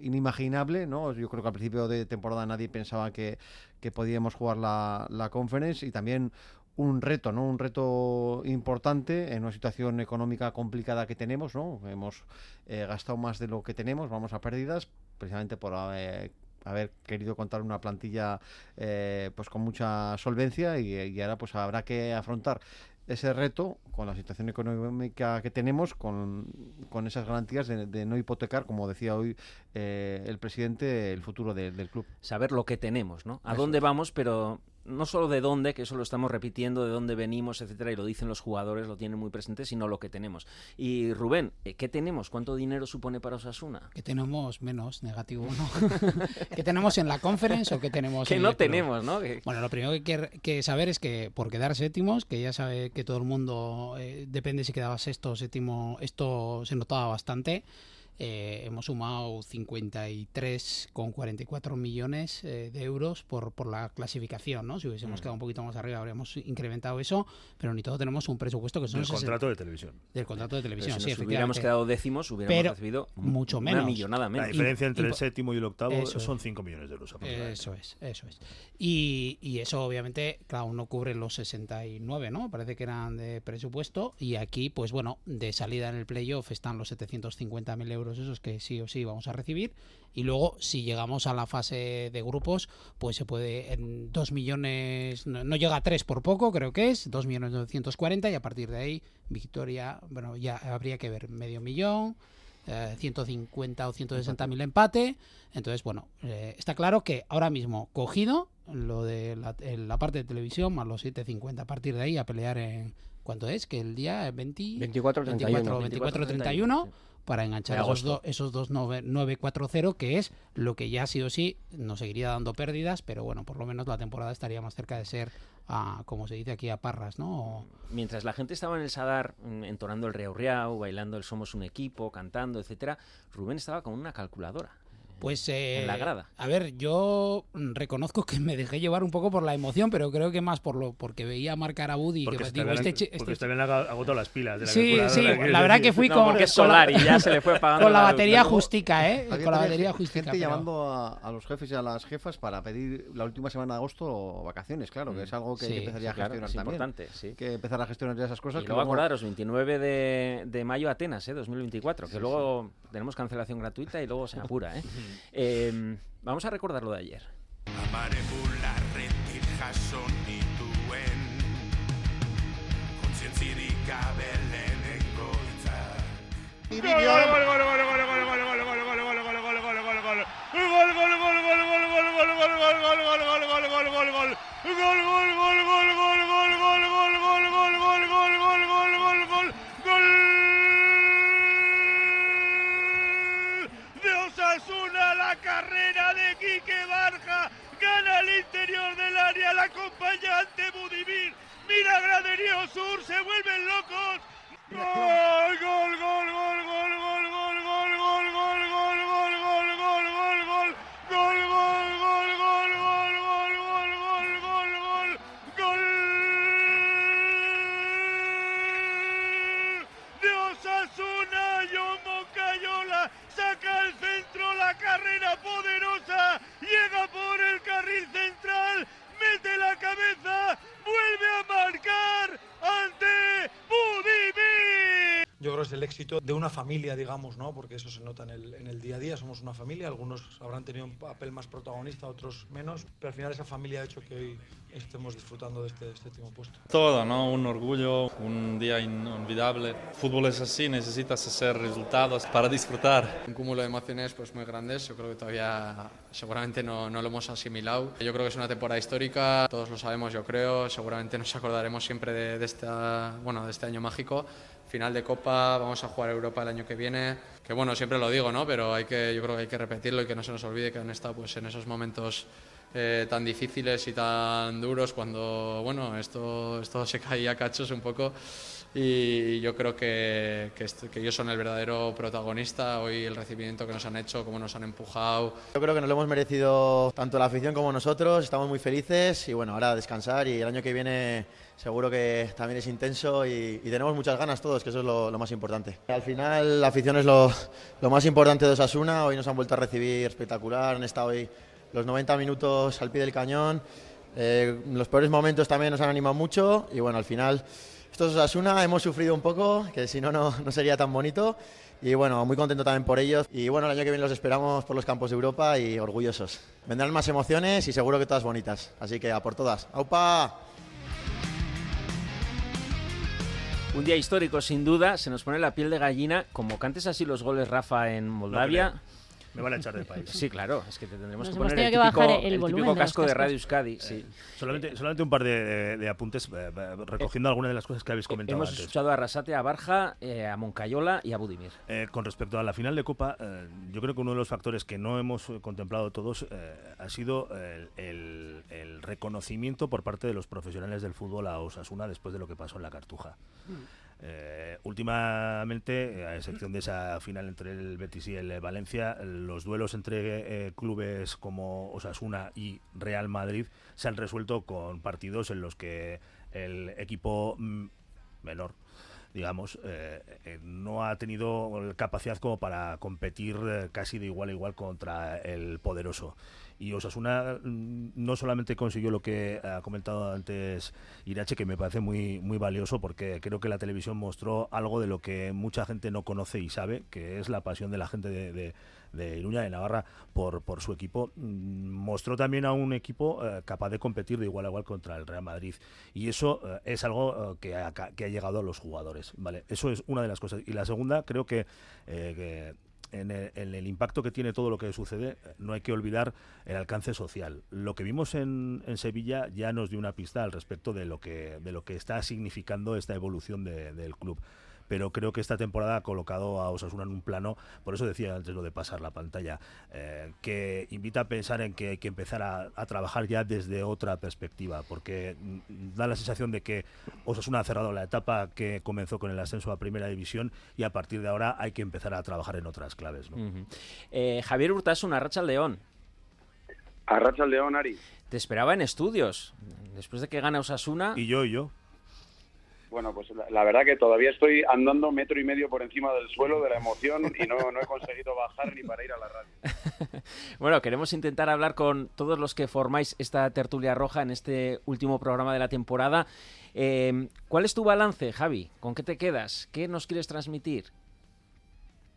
inimaginable, ¿no? Yo creo que al principio de temporada nadie pensaba que, que podíamos jugar la, la conference y también un reto, ¿no? Un reto importante en una situación económica complicada que tenemos, ¿no? Hemos eh, gastado más de lo que tenemos, vamos a pérdidas, precisamente por eh, haber querido contar una plantilla eh, pues con mucha solvencia y, y ahora pues habrá que afrontar ese reto con la situación económica que tenemos, con, con esas garantías de, de no hipotecar, como decía hoy eh, el presidente, el futuro de- del club. Saber lo que tenemos, ¿no? A Eso dónde es. vamos, pero no solo de dónde, que eso lo estamos repitiendo, de dónde venimos, etcétera, y lo dicen los jugadores, lo tienen muy presente, sino lo que tenemos. Y Rubén, eh, ¿qué tenemos? ¿Cuánto dinero supone para Osasuna? Que tenemos menos negativo, ¿no? ¿Qué tenemos en la conference o qué tenemos Que en no el club? tenemos, ¿no? Que- Bueno, lo primero que hay que, que saber es que por quedar séptimos, que ya sabe que todo el mundo, eh, depende si quedaba sexto o séptimo, esto se notaba bastante. Eh, hemos sumado 53,44 millones eh, de euros por, por la clasificación, ¿no? Si hubiésemos Mm. quedado un poquito más arriba habríamos incrementado eso, pero ni todo tenemos un presupuesto que son Del 60 contrato de televisión. Del contrato de Pero televisión, si sí, nos hubiéramos quedado décimos, hubiéramos Pero recibido mucho una menos. millonada menos. La diferencia entre y el séptimo y el octavo Eso son es. 5 millones de euros. Eso es, eso es. Y, y eso obviamente, claro, no cubre los 69, ¿no? Parece que eran de presupuesto. Y aquí, pues bueno, de salida en el playoff están los 750.000 euros esos que sí o sí vamos a recibir. Y luego, si llegamos a la fase de grupos, pues se puede en 2 millones, no, no llega a 3 por poco, creo que es, 2 millones 940 y a partir de ahí, victoria, bueno, ya habría que ver medio millón, eh, 150 o 160 mil empate. Entonces, bueno, eh, está claro que ahora mismo cogido lo de la, la parte de televisión más los 750 a partir de ahí a pelear en ¿cuánto es? Que el día 20, 24, 31. 24, 31 para enganchar esos, do- esos dos nove- 940 que es lo que ya sí o sí nos seguiría dando pérdidas, pero bueno, por lo menos la temporada estaría más cerca de ser a, como se dice aquí a parras, ¿no? O- Mientras la gente estaba en el Sadar mm, entonando el Riau Riau, bailando el Somos un equipo, cantando, etcétera, Rubén estaba con una calculadora. Pues eh, En la grada. A ver, yo mm, reconozco que me dejé llevar un poco por la emoción, pero creo que más por lo porque veía marcar a Woody y Porque, que digo, este, chi- porque este agotado las pilas de la Sí, sí, la verdad que fui No, con, solar y ya se le fue apagando con la batería justica, ¿eh? Con la batería gente justica. pero- llamando a, a los jefes y a las jefas para pedir la última semana de agosto vacaciones, claro, que es algo que Sí, que empezar ya sí, a claro, gestionar es también. importante, sí. Que empezar a gestionar ya esas cosas. Y que luego luego- acordaros, 29 de, de mayo Atenas, ¿eh? 2024, que luego tenemos cancelación gratuita y luego se apura. ¿eh? Eh, vamos a recordar lo de ayer. Amare bularretik jaso nituen Kontzientzirik gabe lehenengo hitzak de Osasuna, la carrera de Quique Barja, gana al interior del área el acompañante Budimir, mira Graderío Sur, se vuelven locos. Gol, gol, gol, gol, gol, gol, gol, éxito de una familia, digamos, ¿no? Porque eso se nota en el, en el día a día. Somos una familia, algunos habrán tenido un papel más protagonista, otros menos, pero al final esa familia ha hecho que hoy estemos disfrutando de este séptimo puesto. Todo, ¿no? Un orgullo, un día inolvidable. Fútbol es así, necesitas hacer resultados para disfrutar. Un cúmulo de emociones pues muy grandes, yo creo que todavía seguramente no, no lo hemos asimilado. Yo creo que es una temporada histórica, todos lo sabemos yo creo, seguramente nos acordaremos siempre de, de esta, bueno, de este año mágico. Final de Copa, vamos a jugar Europa el año que viene, que bueno, siempre lo digo, ¿no? pero hay que, yo creo que hay que repetirlo y que no se nos olvide que han estado pues, en esos momentos eh, tan difíciles y tan duros cuando bueno esto, esto se caía a cachos un poco. Y yo creo que, que, que ellos son el verdadero protagonista. Hoy el recibimiento que nos han hecho cómo nos han empujado. Yo creo que nos lo hemos merecido tanto la afición como nosotros, estamos muy felices y bueno, ahora a descansar y el año que viene seguro que también es intenso y, y tenemos muchas ganas todos, que eso es lo, lo más importante. Al final la afición es lo, lo más importante de Osasuna, hoy nos han vuelto a recibir espectacular, han estado hoy los 90 minutos al pie del cañón, eh, los peores momentos también nos han animado mucho y bueno, al final Esto es Osasuna, hemos sufrido un poco, que si no, no no sería tan bonito. Y bueno, muy contento también por ellos. Y bueno, el año que viene los esperamos por los campos de Europa y orgullosos. Vendrán más emociones y seguro que todas bonitas. Así que a por todas. ¡Aupa! Un día histórico, sin duda, se nos pone la piel de gallina, como cantes así los goles, Rafa, en Moldavia. Me van a echar del país. Sí, claro, es que te tendremos Nos que poner el tenido que típico, bajar el el típico casco de. Radio Euskadi. Sí. Solamente, solamente un par de, de apuntes eh, eh, recogiendo algunas de las cosas que habéis comentado Hemos antes. escuchado a Arrasate, a Barja, eh, a Moncayola y a Budimir. Eh, con respecto a la final de Copa, eh, yo creo que uno de los factores que no hemos eh, contemplado todos eh, ha sido el, el- el reconocimiento por parte de los profesionales del fútbol a Osasuna después de lo que pasó en la Cartuja. Eh, últimamente, eh, a excepción de esa final entre el Betis y el Valencia, los duelos entre eh, clubes como Osasuna y Real Madrid se han resuelto con partidos en los que el equipo mm, menor digamos, no ha tenido capacidad como para competir casi de igual a igual contra el poderoso. Y Osasuna mm, no solamente consiguió lo que ha comentado antes Irache, que me parece muy, muy valioso, porque creo que la televisión mostró algo de lo que mucha gente no conoce y sabe, que es la pasión de la gente de, de, de Iruña, de Navarra, por, por su equipo. Mm, Mostró también a un equipo eh, capaz de competir de igual a igual contra el Real Madrid. Y eso eh, es algo eh, que, ha, que ha llegado a los jugadores. ¿vale? Eso es una de las cosas. Y la segunda, creo que en el, en el impacto que tiene todo lo que sucede, no hay que olvidar el alcance social. Lo que vimos en, en Sevilla ya nos dio una pista al respecto de lo que, de lo que está significando esta evolución de- del club. Pero creo que esta temporada ha colocado a Osasuna en un plano, por eso decía antes lo de pasar la pantalla, eh, que invita a pensar en que hay que empezar a, a trabajar ya desde otra perspectiva, porque mm, da la sensación de que Osasuna ha cerrado la etapa que comenzó con el ascenso a Primera División y a partir de ahora hay que empezar a trabajar en otras claves. ¿no? Ujú. Eh, Javier Urtasun, Arracha León. Arracha León, Ari. Te esperaba en estudios. Después de que gana Osasuna. Y yo, y yo. Bueno, pues la, la verdad que todavía estoy andando metro y medio por encima del suelo de la emoción y no, no he conseguido bajar ni para ir a la radio. Bueno, queremos intentar hablar con todos los que formáis esta tertulia roja en este último programa de la temporada. Eh, ¿Cuál es tu balance, Javi? ¿Con qué te quedas? ¿Qué nos quieres transmitir?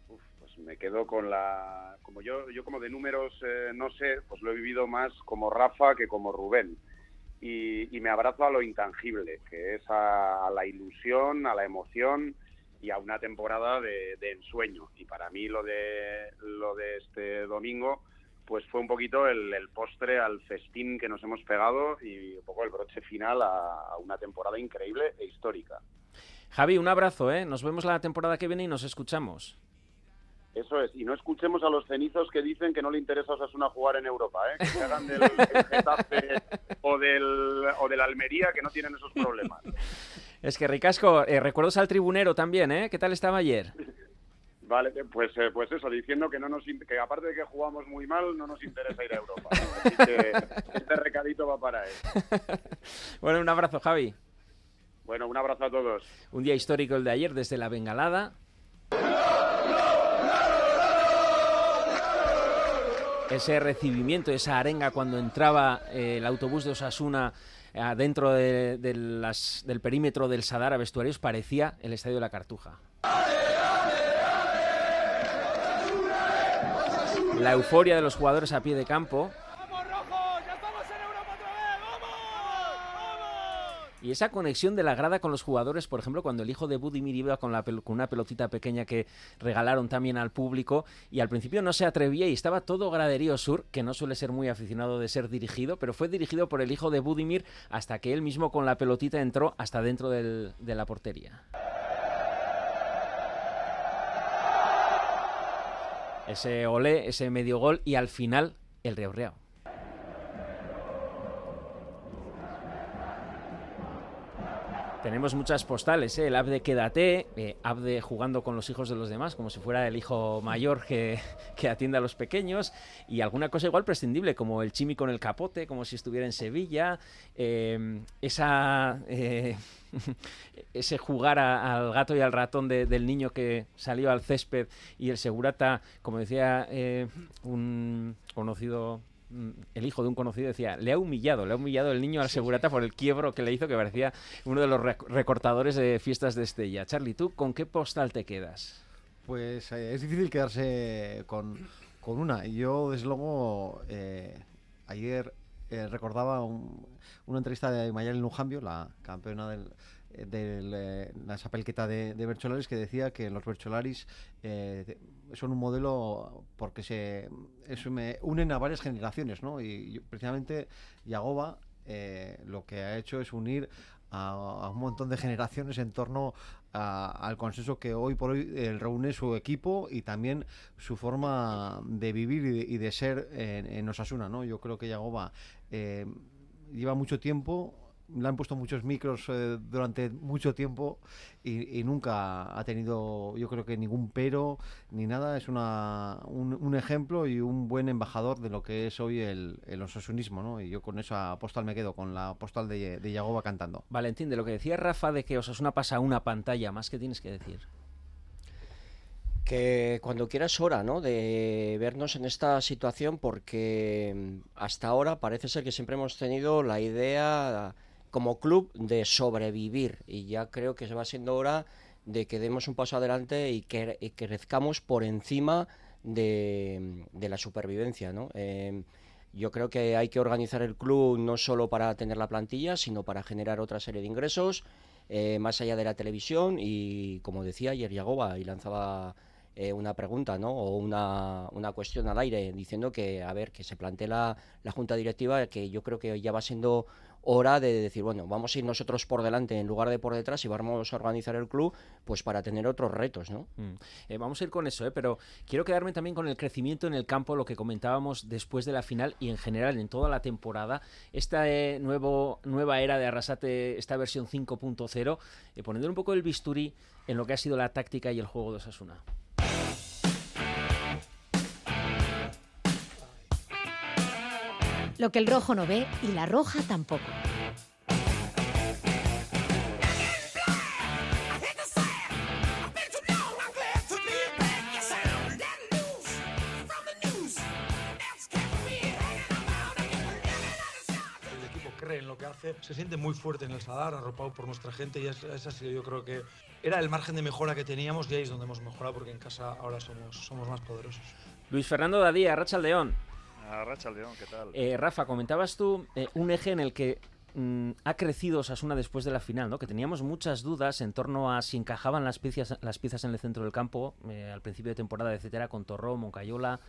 Pues me quedo con la... Como yo, yo como de números eh, no sé, pues lo he vivido más como Rafa que como Rubén. Y, y me abrazo a lo intangible, que es a, la ilusión, a la emoción y a una temporada de, ensueño. Y para mí lo de, lo de este domingo pues fue un poquito el, el postre al festín que nos hemos pegado y un poco el broche final a, a una temporada increíble e histórica. Javi, un abrazo, ¿eh? Nos vemos la temporada que viene y nos escuchamos. Eso es, y no escuchemos a los cenizos que dicen que no le interesa a Osasuna jugar en Europa, ¿eh? que se hagan del, del Getafe o del, o del Almería, que no tienen esos problemas. Es que Ricasco, eh, recuerdos al tribunero también, ¿eh? ¿Qué tal estaba ayer? Vale, pues, eh, pues eso, diciendo que no nos que aparte de que jugamos muy mal, no nos interesa ir a Europa. Así que este recadito va para él. Bueno, un abrazo, Javi. Bueno, un abrazo a todos. Un día histórico el de ayer desde la bengalada. Ese recibimiento, esa arenga cuando entraba eh, el autobús de Osasuna eh, dentro del perímetro del Sadar a vestuarios parecía el estadio de la Cartuja. La euforia de los jugadores a pie de campo. Y esa conexión de la grada con los jugadores, por ejemplo, cuando el hijo de Budimir iba con, la con una pelotita pequeña que regalaron también al público y al principio no se atrevía y estaba todo Graderío Sur, que no suele ser muy aficionado de ser dirigido, pero fue dirigido por el hijo de Budimir hasta que él mismo con la pelotita entró hasta dentro de la portería. Ese olé, ese medio gol y al final el Real Tenemos muchas postales, ¿eh? el Abde Quédate, eh, Abde jugando con los hijos de los demás, como si fuera el hijo mayor que, que atiende a los pequeños, y alguna cosa igual prescindible, como el Chimi con el capote, como si estuviera en Sevilla, eh, esa, eh, ese jugar al gato y al ratón de- del niño que salió al césped y el segurata, como decía eh, un conocido el hijo de un conocido decía, le ha humillado, le ha humillado el niño al segurata por el quiebro que le hizo, que parecía uno de los rec- recortadores de fiestas de Estella. Charlie, ¿tú con qué postal te quedas? Pues eh, es difícil quedarse con, con una. Yo, desde luego, eh, ayer eh, recordaba un- una entrevista de Mayalen Lujambio, la campeona del, eh, del, eh, la sapelqueta de, de Bercholaris, que decía que los Bercholaris eh, de- son un modelo porque se me unen a varias generaciones, ¿no? Y yo- precisamente Yagoba eh, lo que ha hecho es unir a, un montón de generaciones en torno a- al consenso que hoy por hoy eh, reúne su equipo y también su forma de vivir y de, y de ser en, en Osasuna, ¿no? Yo creo que Yagoba eh, lleva mucho tiempo, le han puesto muchos micros eh, durante mucho tiempo y, y nunca ha tenido, yo creo que ningún pero ni nada. Es una, un, un ejemplo y un buen embajador de lo que es hoy el, el osasunismo, ¿no? Y yo con esa postal me quedo, con la postal de, de Yagoba cantando. Valentín, de lo que decía Rafa de que Osasuna pasa a una pantalla, más que tienes que decir. que cuando quiera es hora, ¿no? De vernos en esta situación porque mm, hasta ahora parece ser que siempre hemos tenido la idea como club de sobrevivir y ya creo que se va siendo hora de que demos un paso adelante y que crezcamos por encima de, la supervivencia, ¿no? Eh, yo creo que hay que organizar el club no solo para tener la plantilla, sino para generar otra serie de ingresos, eh, más allá de la televisión y, como decía ayer Yagoba, y lanzaba eh, una pregunta ¿no? o una, una cuestión al aire diciendo que, a ver, que se plantee la, la Junta Directiva, que yo creo que ya va siendo hora de decir, bueno, vamos a ir nosotros por delante en lugar de por detrás y vamos a organizar el club pues para tener otros retos, ¿no? Mm. Eh, vamos a ir con eso, ¿eh? pero quiero quedarme también con el crecimiento en el campo, lo que comentábamos después de la final y en general en toda la temporada. Esta eh, nuevo, nueva era de Arrasate, esta versión 5.0, eh, poniendo un poco el bisturí en lo que ha sido la táctica y el juego de Osasuna. Lo que el rojo no ve y la roja tampoco. El equipo cree en lo que hace, se siente muy fuerte en el Sadar, arropado por nuestra gente y es- esa ha sido yo creo que era el margen de mejora que teníamos y ahí es donde hemos mejorado porque en casa ahora somos, somos más poderosos. Luis Fernando Dadía, Racha León. Racha León, ¿qué tal? Eh, Rafa, comentabas tú eh, un eje en el que mm, ha crecido Osasuna después de la final, ¿no? Que teníamos muchas dudas en torno a si encajaban las piezas, las piezas en el centro del campo eh, al principio de temporada, etcétera, con Torró, Moncayola.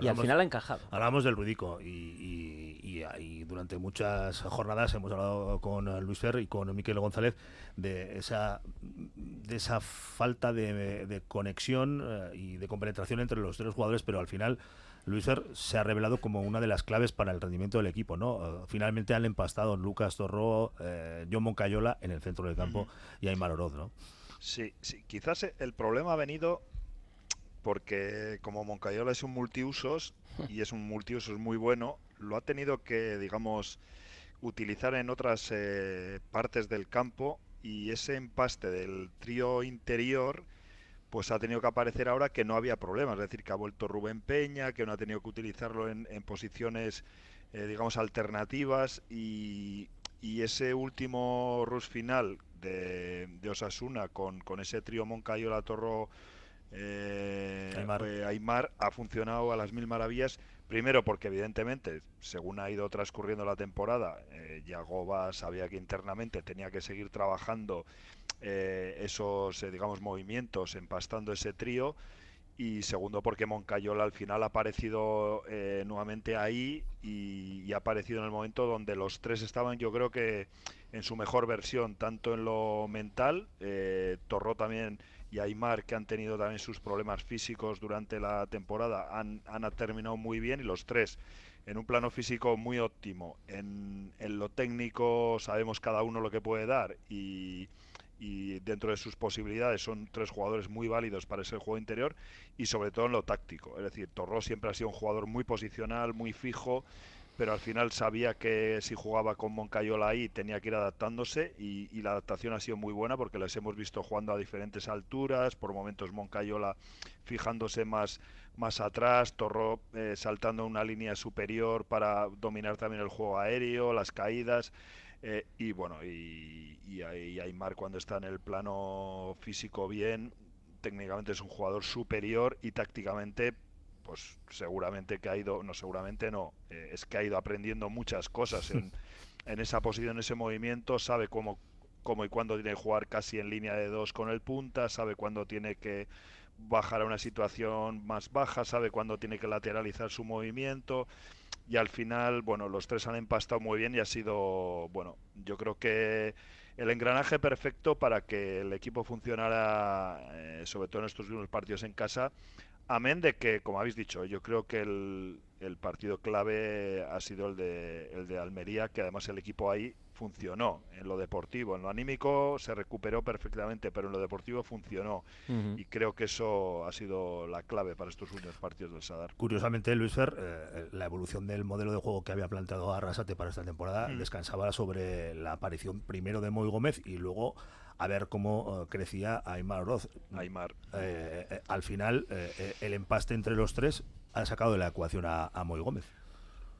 y al final ha encajado. Hablamos del Rudico y, y- y- y durante muchas jornadas hemos hablado con Luis Fer y con Miquel González de esa, de esa falta de, de conexión y de compenetración entre los tres jugadores, pero al final Luis Fer se ha revelado como una de las claves para el rendimiento del equipo. ¿no? Eh, finalmente han empastado Lucas Torró, eh, John Moncayola en el centro del campo y Aymar Oroz. ¿no? Sí, sí, quizás el problema ha venido porque como Moncayola es un multiusos y es un multiusos muy bueno, lo ha tenido que, digamos, utilizar en otras eh, partes del campo y ese empaste del trío interior pues ha tenido que aparecer ahora que no había problemas, es decir, que ha vuelto Rubén Peña, que no ha tenido que utilizarlo en, en posiciones, eh, digamos, alternativas y, y ese último rush final de, de Osasuna con, con ese trío Moncayola, Torro, eh, Aymar. eh, Aymar ha funcionado a las mil maravillas. Primero porque evidentemente, según ha ido transcurriendo la temporada, eh, Yagoba sabía que internamente tenía que seguir trabajando eh, esos, eh, digamos, movimientos, empastando ese trío. Y segundo porque Moncayola al final ha aparecido eh, nuevamente ahí y, ha aparecido en el momento donde los tres estaban, yo creo que en su mejor versión, tanto en lo mental, eh, Torró también y Aymar, que han tenido también sus problemas físicos durante la temporada, han, han terminado muy bien y los tres en un plano físico muy óptimo. En, en lo técnico sabemos cada uno lo que puede dar y, y dentro de sus posibilidades son tres jugadores muy válidos para ese juego interior y sobre todo en lo táctico. Es decir, Torró siempre ha sido un jugador muy posicional, muy fijo, pero al final sabía que si jugaba con Moncayola ahí tenía que ir adaptándose y, la adaptación ha sido muy buena porque les hemos visto jugando a diferentes alturas, por momentos Moncayola fijándose más, más atrás, Torro eh, saltando una línea superior para dominar también el juego aéreo, las caídas. Eh, y bueno, y, y, y Aymar cuando está en el plano físico bien, técnicamente es un jugador superior y tácticamente pues seguramente que ha ido, no seguramente no, eh, es que ha ido aprendiendo muchas cosas en, en, esa posición, en ese movimiento, sabe cómo, cómo y cuándo tiene que jugar casi en línea de dos con el punta, sabe cuándo tiene que bajar a una situación más baja, sabe cuándo tiene que lateralizar su movimiento y al final, bueno, los tres han empastado muy bien y ha sido, bueno, yo creo que el engranaje perfecto para que el equipo funcionara, eh, sobre todo en estos últimos partidos en casa, Amén de que, como habéis dicho, yo creo que el, el, partido clave ha sido el de, el de Almería, que además el equipo ahí funcionó en lo deportivo. En lo anímico se recuperó perfectamente, pero en lo deportivo funcionó. Uh -huh. Y creo que eso ha sido la clave para estos últimos partidos del Sadar. Curiosamente, Luis Fer, eh, la evolución del modelo de juego que había planteado Arrasate para esta temporada uh -huh. descansaba sobre la aparición primero de Moy Gómez y luego a ver cómo uh, crecía Aymar Oroz. Aymar. Eh, eh, al final, eh, el empaste entre los tres ha sacado de la ecuación a, a Moy Gómez.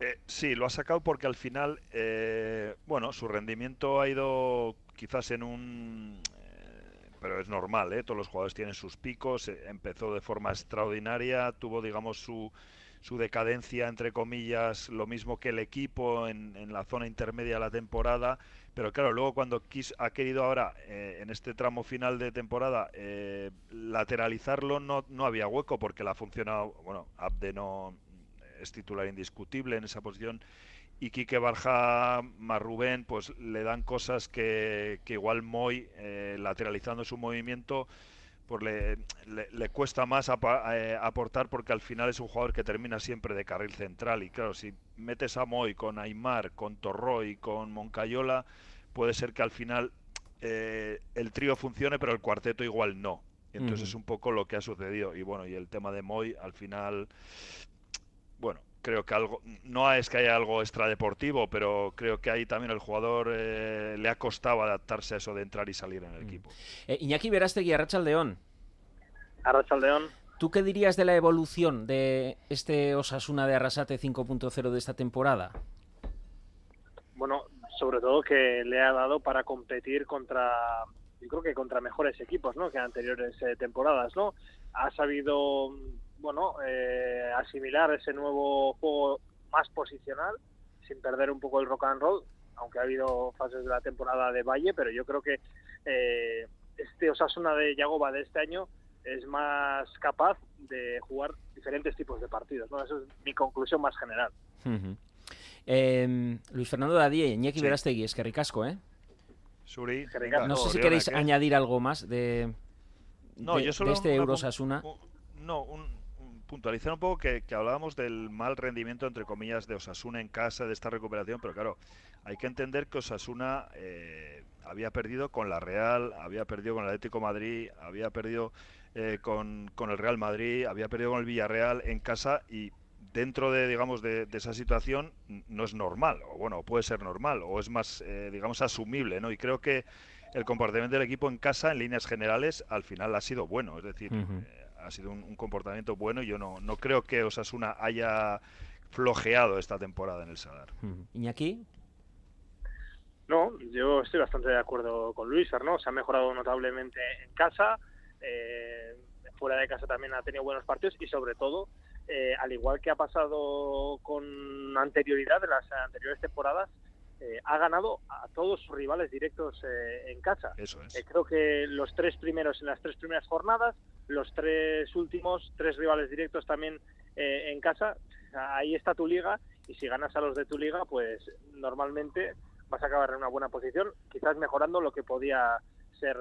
Eh, sí, lo ha sacado porque al final, eh, bueno, su rendimiento ha ido quizás en un... Eh, pero es normal, ¿eh? todos los jugadores tienen sus picos, empezó de forma extraordinaria, tuvo, digamos, su, su decadencia, entre comillas, lo mismo que el equipo en, en la zona intermedia de la temporada, pero claro, luego cuando quis, ha querido ahora, eh, en este tramo final de temporada, eh, lateralizarlo, no, no había hueco porque la ha funcionado, bueno, Abde no es titular indiscutible en esa posición y Quique Barja más Rubén pues le dan cosas que, que igual Moy eh, lateralizando su movimiento pues le, le, le cuesta más ap eh, aportar porque al final es un jugador que termina siempre de carril central. Y claro si metes a Moy con Aymar con Torroy con Moncayola puede ser que al final eh, el trío funcione pero el cuarteto igual no. Entonces uh -huh. es un poco lo que ha sucedido. Y bueno y el tema de Moy al final bueno, creo que algo, no es que haya algo extradeportivo, pero creo que ahí también el jugador eh, le ha costado adaptarse a eso de entrar y salir en el equipo. Eh, Iñaki Verástegui, Arrachaldeón. Arrachaldeón. ¿Tú qué dirías de la evolución de este Osasuna de Arrasate 5.0 de esta temporada? Bueno, sobre todo que le ha dado para competir contra, yo creo que contra mejores equipos, ¿no? Que anteriores eh, temporadas, ¿no? Ha sabido bueno, eh, asimilar ese nuevo juego más posicional, sin perder un poco el rock and roll, aunque ha habido fases de la temporada de Valle, pero yo creo que eh, este Osasuna de Yagoba de este año es más capaz de jugar diferentes tipos de partidos, ¿no? Esa es mi conclusión más general. Uh -huh. eh, Luis Fernando Dadie, Iñaki sí. Verástegui, es que ricasco, ¿eh? Suri, no sé si queréis ¿qué? añadir algo más de, no, de, yo solo de este Eurosasuna. No, un, puntualizar un poco que, que, hablábamos del mal rendimiento, entre comillas, de Osasuna en casa, de esta recuperación, pero claro, hay que entender que Osasuna eh, había perdido con la Real, había perdido con el Atlético Madrid, había perdido eh, con, con, el Real Madrid, había perdido con el Villarreal en casa y dentro de, digamos, de, de esa situación no es normal, o bueno, puede ser normal, o es más, eh, digamos, asumible, ¿no? Y creo que el comportamiento del equipo en casa, en líneas generales, al final ha sido bueno, es decir... Uh -huh ha sido un, un, comportamiento bueno y yo no, no creo que Osasuna haya flojeado esta temporada en el Sadar. ¿Iñaki? No, yo estoy bastante de acuerdo con Luis, ¿no? Se ha mejorado notablemente en casa, eh, fuera de casa también ha tenido buenos partidos y sobre todo, eh, al igual que ha pasado con anterioridad en las anteriores temporadas, eh, ha ganado a todos sus rivales directos eh, en casa. Eso es. Eh, creo que los tres primeros en las tres primeras jornadas, los tres últimos, tres rivales directos también en casa. Ahí está tu liga y si ganas a los de tu liga, pues normalmente vas a acabar en una buena posición, quizás mejorando lo que podía ser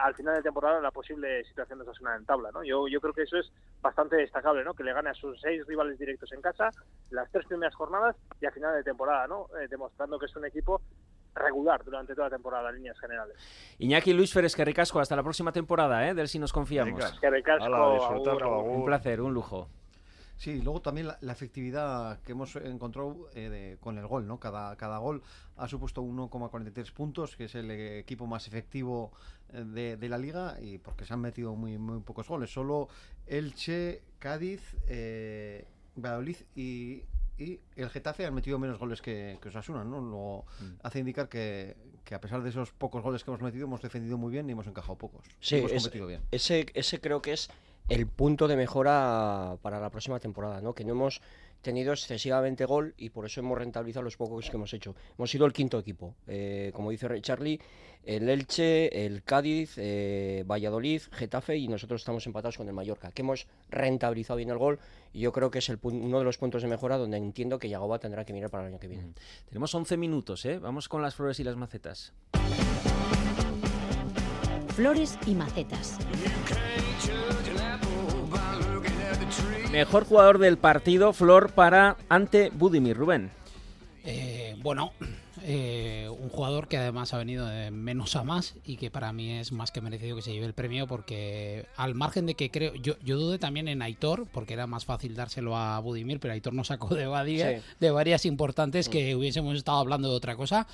al final de temporada la posible situación de Osasuna en tabla, ¿no? Yo, yo creo que eso es bastante destacable, ¿no? Que le gane a sus seis rivales directos en casa las tres primeras jornadas y a final de temporada, ¿no? Eh, demostrando que es un equipo regular durante toda la temporada en líneas generales. Iñaki Luis Férez, que ricasco, hasta la próxima temporada, ¿eh? Del si nos confiamos. Que ricasco, un placer, un lujo. Sí, luego también la, la efectividad que hemos encontrado eh, de- con el gol, ¿no? Cada, cada gol ha supuesto 1,43 puntos, que es el equipo más efectivo eh, de, de la liga, y porque se han metido muy, muy pocos goles. Solo Elche, Cádiz, eh, Valladolid y, y el Getafe han metido menos goles que, que Osasuna, ¿no? Lo hace indicar que, que a pesar de esos pocos goles que hemos metido, hemos defendido muy bien y hemos encajado pocos. Sí, hemos es- competido bien. ese, ese creo que es el punto de mejora para la próxima temporada, ¿no? Que no hemos tenido excesivamente gol y por eso hemos rentabilizado los pocos que hemos hecho. Hemos sido el quinto equipo, eh, como dice Charlie, el Elche, el Cádiz, eh, Valladolid, Getafe y nosotros estamos empatados con el Mallorca, que hemos rentabilizado bien el gol y yo creo que es el uno de los puntos de mejora donde entiendo que Yagoba tendrá que mirar para el año que viene. Tenemos 11 minutos, ¿eh? Vamos con las flores y las macetas. Flores y macetas. Mejor jugador del partido, Flor, para ante Budimir, Rubén. Eh, bueno, eh, un jugador que además ha venido de menos a más y que para mí es más que merecido que se lleve el premio porque al margen de que creo, yo, yo dudé también en Aitor porque era más fácil dárselo a Budimir, pero Aitor nos sacó de, Sí. de varias importantes que hubiésemos estado hablando de otra cosa.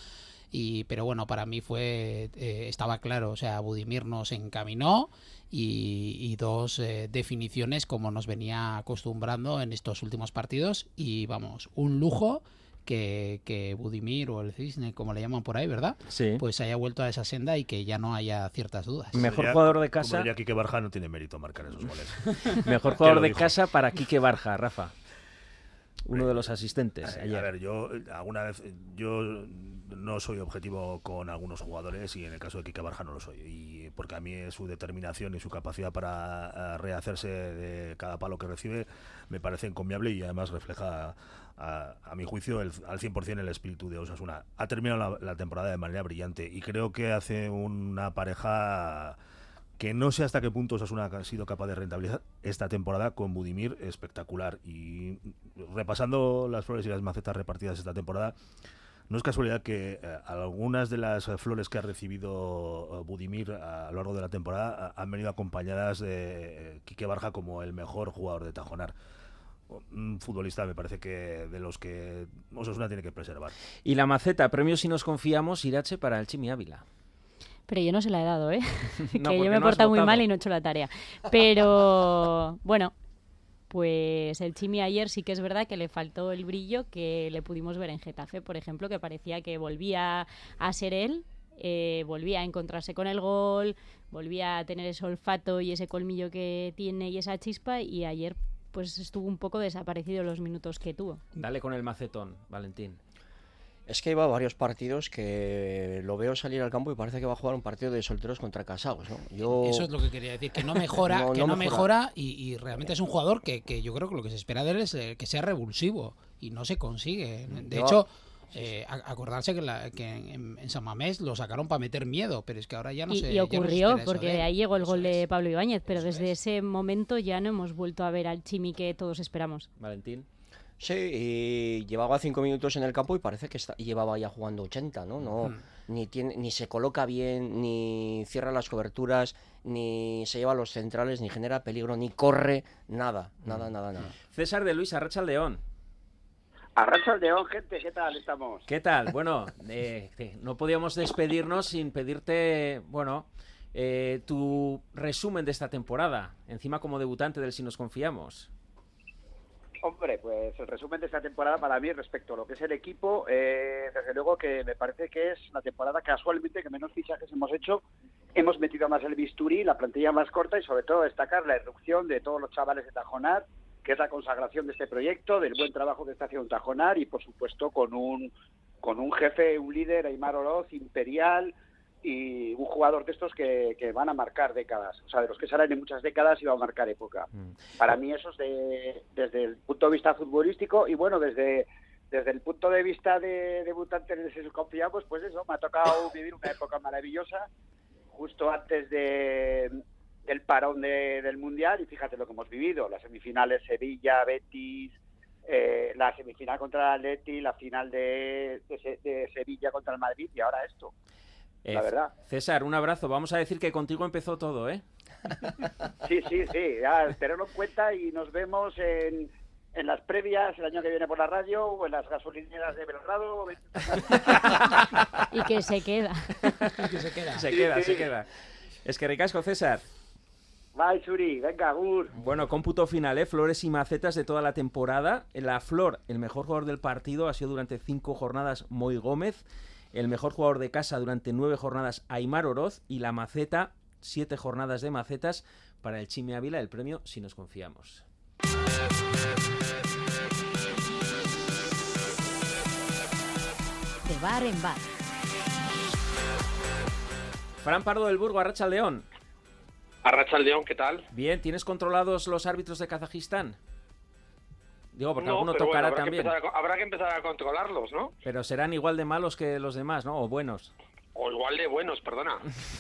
Y, pero bueno, para mí fue, eh, estaba claro, o sea, Budimir nos encaminó y, y dos eh, definiciones como nos venía acostumbrando en estos últimos partidos y vamos, un lujo que, que Budimir o el Cisne, como le llaman por ahí, ¿verdad? Sí. Pues haya vuelto a esa senda y que ya no haya ciertas dudas. Mejor Diría- jugador de Como casa. diría Quique Barja, no tiene mérito marcar esos goles. Mejor ¿Quién jugador de dijo? casa para Quique Barja, Rafa. Uno de los asistentes Eh, ayer. A ver, yo eh, alguna vez eh, yo no soy objetivo con algunos jugadores y en el caso de Quique Barja no lo soy. Y porque a mí su determinación y su capacidad para eh, rehacerse de cada palo que recibe me parece encomiable y además refleja a, a mi juicio el- al 100% el espíritu de Osasuna. Ha terminado la, la temporada de manera brillante y creo que hace una pareja que no sé hasta qué punto Osasuna ha sido capaz de rentabilizar esta temporada con Budimir espectacular. Y repasando las flores y las macetas repartidas esta temporada, no es casualidad que eh, algunas de las eh, flores que ha recibido eh, Budimir a, lo largo de la temporada ah, han venido acompañadas de eh, Quique Barja como el mejor jugador de Tajonar. Un futbolista me parece que de los que Osasuna tiene que preservar. Y la maceta, premio si nos confiamos, Irache para el Chimi Ávila. Pero yo no se la he dado, ¿eh? No, que yo me he no portado muy mal y no he hecho la tarea. Pero bueno, pues el Chimi ayer sí que es verdad que le faltó el brillo que le pudimos ver en Getafe, por ejemplo, que parecía que volvía a ser él, eh, volvía a encontrarse con el gol, volvía a tener ese olfato y ese colmillo que tiene y esa chispa y ayer pues estuvo un poco desaparecido los minutos que tuvo. Dale con el macetón, Valentín. Es que iba a varios partidos que lo veo salir al campo y parece que va a jugar un partido de solteros contra casados. ¿no? Yo... Eso es lo que quería decir, que no mejora, No, que no no mejora. mejora, y, y realmente es un jugador que, que yo creo que lo que se espera de él es eh, que sea revulsivo y no se consigue. De Yo- hecho, eh, a- acordarse que, la- que en, en San Mamés lo sacaron para meter miedo, pero es que ahora ya no y, se y no ocurrió, porque de él. ahí llegó el gol de Pablo Ibáñez, pero desde ese momento ya no hemos vuelto a ver al Chimi que todos esperamos. Valentín. Sí, y llevaba cinco minutos en el campo y parece que está, y llevaba ya jugando 80, ¿no? no Mm. ni, tiene, ni se coloca bien, ni cierra las coberturas, ni se lleva a los centrales, ni genera peligro, ni corre, nada, nada, nada, nada. César de Luis, Arracha León. Arracha el León, gente, ¿qué tal estamos? ¿Qué tal? Bueno, eh, eh, no podíamos despedirnos sin pedirte, bueno, eh, tu resumen de esta temporada, encima como debutante del Si nos confiamos. Hombre, pues el resumen de esta temporada para mí respecto a lo que es el equipo, eh, desde luego que me parece que es la temporada casualmente que menos fichajes hemos hecho. Hemos metido más el bisturí, la plantilla más corta y sobre todo destacar la irrupción de todos los chavales de Tajonar, que es la consagración de este proyecto, del buen trabajo que está haciendo Tajonar y por supuesto con un, con un jefe, un líder, Aymar Oroz, imperial y un jugador de estos que, que van a marcar décadas, o sea, de los que salen en muchas décadas y va a marcar época. Para mí eso es de- desde el punto de vista futbolístico y bueno, desde, desde el punto de vista de debutante en el que confiamos, pues eso, me ha tocado vivir una época maravillosa justo antes de, del parón de- del Mundial y fíjate lo que hemos vivido, las semifinales Sevilla, Betis, eh, la semifinal contra el Atleti, la final de, de de Sevilla contra el Madrid y ahora esto. La Eh, verdad. César, un abrazo. Vamos a decir que contigo empezó todo, ¿eh? Sí, sí, sí, ya, tenerlo en cuenta y nos vemos en, en las previas el año que viene por la radio o en las gasolineras de Belgrado. Y que se queda. se queda. Se Sí, queda, sí. se queda. Es que ricasco, César. Bye, Suri. Venga, Gur. Bueno, cómputo final, ¿eh? Flores y macetas de toda la temporada. La Flor, el mejor jugador del partido, ha sido durante cinco jornadas Moy Gómez. El mejor jugador de casa durante nueve jornadas, Aymar Oroz. Y la maceta, siete jornadas de macetas para el Chimi Ávila, el premio Si nos confiamos. De bar en bar. Fran Pardo del Burgo, Arracha León. Arracha León, ¿qué tal? Bien, ¿tienes controlados los árbitros de Kazajistán? Digo, porque No, alguno bueno, tocará habrá también. Que empezar a, habrá que empezar a controlarlos, ¿no? Pero serán igual de malos que los demás, ¿no? O buenos. O igual de buenos, perdona.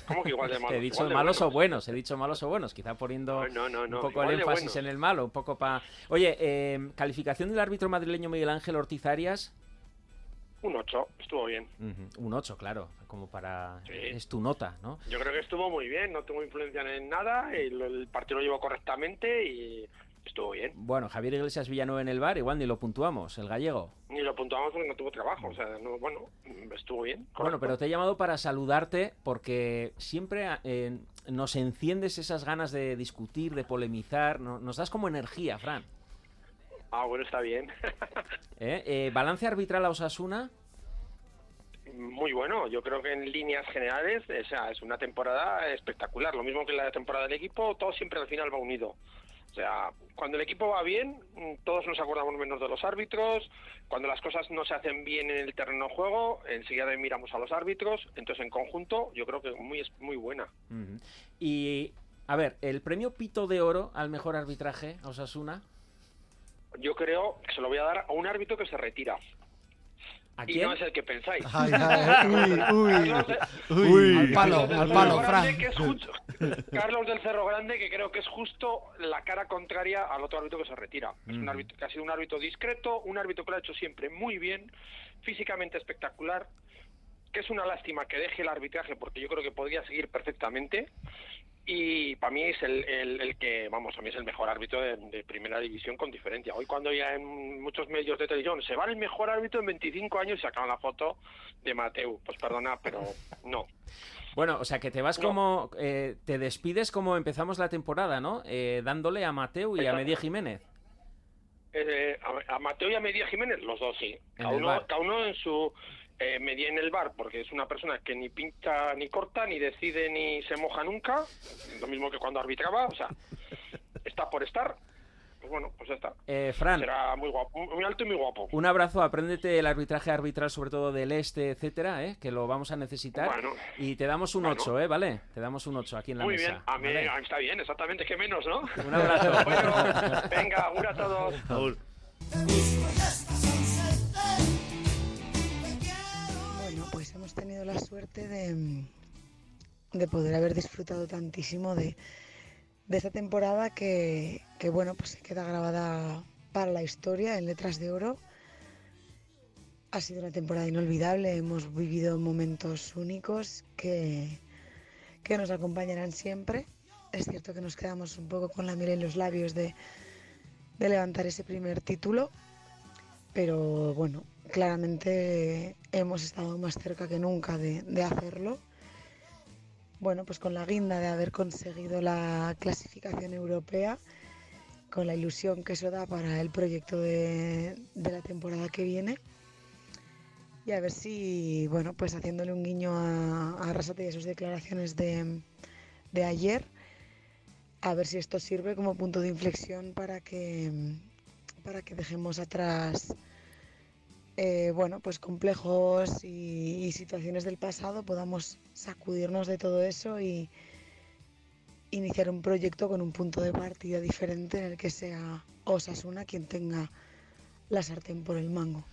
¿Cómo que igual de malos? He dicho Igual malos buenos. o buenos, he dicho malos o buenos, quizá poniendo No, no, no, un poco el énfasis en el malo, un poco para... Oye, eh, calificación del árbitro madrileño Miguel Ángel Ortiz Arias, Un 8, estuvo bien. Ujú, un 8, claro, como para... Sí. Es tu nota, ¿no? Yo creo que estuvo muy bien, no tuvo influencia en nada, el, el partido lo llevó correctamente y estuvo bien. Bueno, Javier Iglesias Villanueva en el bar, igual ni lo puntuamos, el gallego. Ni lo puntuamos porque no tuvo trabajo, o sea, no, bueno, estuvo bien. Bueno, pero te he llamado para saludarte porque siempre eh, nos enciendes esas ganas de discutir, de polemizar, no- nos das como energía, Fran. Ah, bueno, está bien. ¿Eh? Eh, balance arbitral a Osasuna. Muy bueno, yo creo que en líneas generales o sea, es una temporada espectacular. Lo mismo que la temporada del equipo, todo siempre al final va unido. O sea, cuando el equipo va bien, mm, todos nos acordamos menos de los árbitros. Cuando las cosas no se hacen bien en el terreno de juego, enseguida miramos a los árbitros. Entonces, en conjunto, yo creo que muy, es muy buena. Y, a ver, el premio Pito de Oro al mejor arbitraje a Osasuna. Yo creo que se lo voy a dar a un árbitro que se retira. ¿A Y no es el que pensáis. Ay, ay, uy, uy, uy. Al palo, al palo, Fran. Grande, que es justo- Carlos del Cerro Grande, que creo que es justo la cara contraria al otro árbitro que se retira. Es un Ujú. árbitro que ha sido un árbitro discreto, un árbitro que lo ha hecho siempre muy bien, físicamente espectacular, que es una lástima que deje el arbitraje porque yo creo que podría seguir perfectamente. Y para mí es el, el- el que, vamos, a mí es el mejor árbitro de, de primera división con diferencia. Hoy cuando ya en muchos medios de televisión se va el mejor árbitro en 25 años y sacan la foto de Mateu, pues perdona, pero no. Bueno, o sea, que te vas No. como... eh, te despides como empezamos la temporada, ¿no? Eh, dándole a Mateu y a. Medía Jiménez. Eh, a, a Mateo y a Medía Jiménez, los dos sí. Cada uno, cada uno en su eh, Medía en el bar, porque es una persona que ni pincha ni corta, ni decide ni se moja nunca. Lo mismo que cuando arbitraba, o sea, está por estar. Pues bueno, pues ya está. Eh, Fran, Será muy guapo, muy alto y muy guapo. un abrazo, apréndete el arbitraje arbitral, sobre todo del este, etcétera, ¿eh? que lo vamos a necesitar. Bueno. y te damos un Bueno. 8, ¿eh? ¿Vale? Te damos un 8 aquí en la Muy mesa. bien, a mí ¿vale? está bien, exactamente, que menos, ¿no? Un abrazo. Bueno, venga, un a todos. Bueno, de, de poder haber disfrutado tantísimo de, esta temporada que, que, bueno, pues se queda grabada para la historia en letras de oro. Ha sido una temporada inolvidable, hemos vivido momentos únicos que, que nos acompañarán siempre. Es cierto que nos quedamos un poco con la miel en los labios de, de levantar ese primer título, pero bueno, claramente hemos estado más cerca que nunca de, hacerlo. Bueno, pues con la guinda de haber conseguido la clasificación europea, con la ilusión que eso da para el proyecto de, de la temporada que viene. Y a ver si, bueno, pues haciéndole un guiño a, a Arrasate y a sus declaraciones de, de ayer, a ver si esto sirve como punto de inflexión para que, para que dejemos atrás eh, bueno, pues complejos y, y situaciones del pasado, podamos sacudirnos de todo eso y iniciar un proyecto con un punto de partida diferente en el que sea Osasuna quien tenga la sartén por el mango.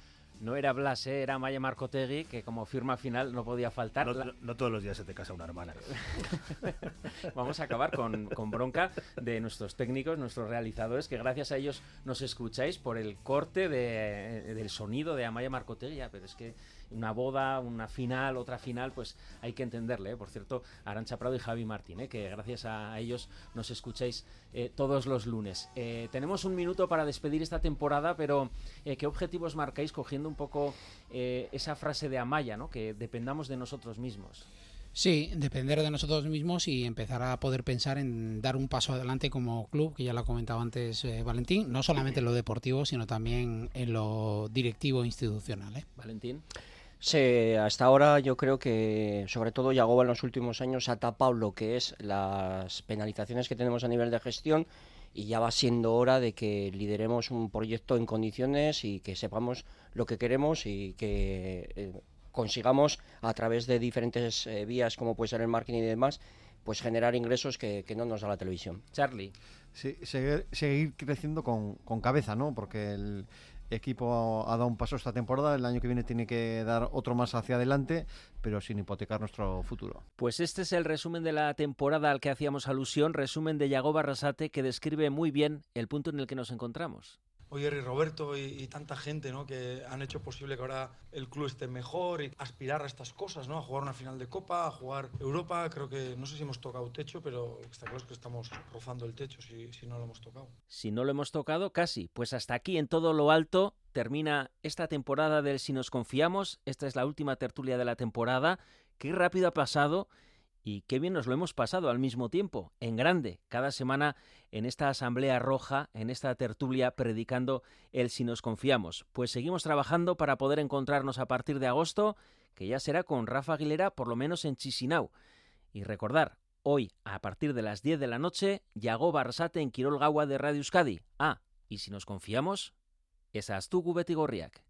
No era Blas, ¿eh? era Maya Marcotegui, que como firma final no podía faltar. No, La- no- no todos los días se te casa una hermana. Vamos a acabar con, con bronca de nuestros técnicos, nuestros realizadores, que gracias a ellos nos escucháis por el corte de- del sonido de Amaya Marcotegui. Ya, pero es que una boda, una final, otra final, pues hay que entenderle. ¿eh? Por cierto, Arancha Prado y Javi Martín, ¿eh? que gracias a ellos nos escucháis eh, todos los lunes. Eh, tenemos un minuto para despedir esta temporada, pero ¿qué objetivos marcáis cogiendo un poco esa frase de Amaya, ¿no? que dependamos de nosotros mismos? Sí, depender de nosotros mismos y empezar a poder pensar en dar un paso adelante como club, que ya lo ha comentado antes eh, Valentín, no solamente en lo deportivo, sino también en lo directivo e institucional. ¿eh? Valentín. Sí, hasta ahora yo creo que sobre todo Yagoba en los últimos años ha tapado lo que es las penalizaciones que tenemos a nivel de gestión y ya va siendo hora de que lideremos un proyecto en condiciones y que sepamos lo que queremos y que eh, consigamos a través de diferentes eh, vías como puede ser el marketing y demás pues generar ingresos que, que no nos da la televisión. Charlie. Sí, seguir, seguir creciendo con, con cabeza, ¿no? Porque el equipo ha dado un paso esta temporada, el año que viene tiene que dar otro más hacia adelante, pero sin hipotecar nuestro futuro. Pues este es el resumen de la temporada al que hacíamos alusión, resumen de Yago Barrasate que describe muy bien el punto en el que nos encontramos. Oyer y Roberto y, tanta gente ¿no? que han hecho posible que ahora el club esté mejor y aspirar a estas cosas, ¿no? a jugar una final de Copa, a jugar Europa. Creo que no sé si hemos tocado techo, pero está claro que estamos rozando el techo si, si no lo hemos tocado. Si no lo hemos tocado, casi. Pues hasta aquí en todo lo alto termina esta temporada del Si nos confiamos. Esta es la última tertulia de la temporada. Qué rápido ha pasado y qué bien nos lo hemos pasado al mismo tiempo, en grande, cada semana en esta Asamblea Roja, en esta tertulia, predicando el si nos confiamos. Pues seguimos trabajando para poder encontrarnos a partir de agosto, que ya será con Rafa Aguilera, por lo menos en Chisinau. Y recordar, hoy, a partir de las 10 de la noche, Yago Barsate en Quirol Gawa de Radio Euskadi. Ah, y si nos confiamos, esas tú Betigorriak.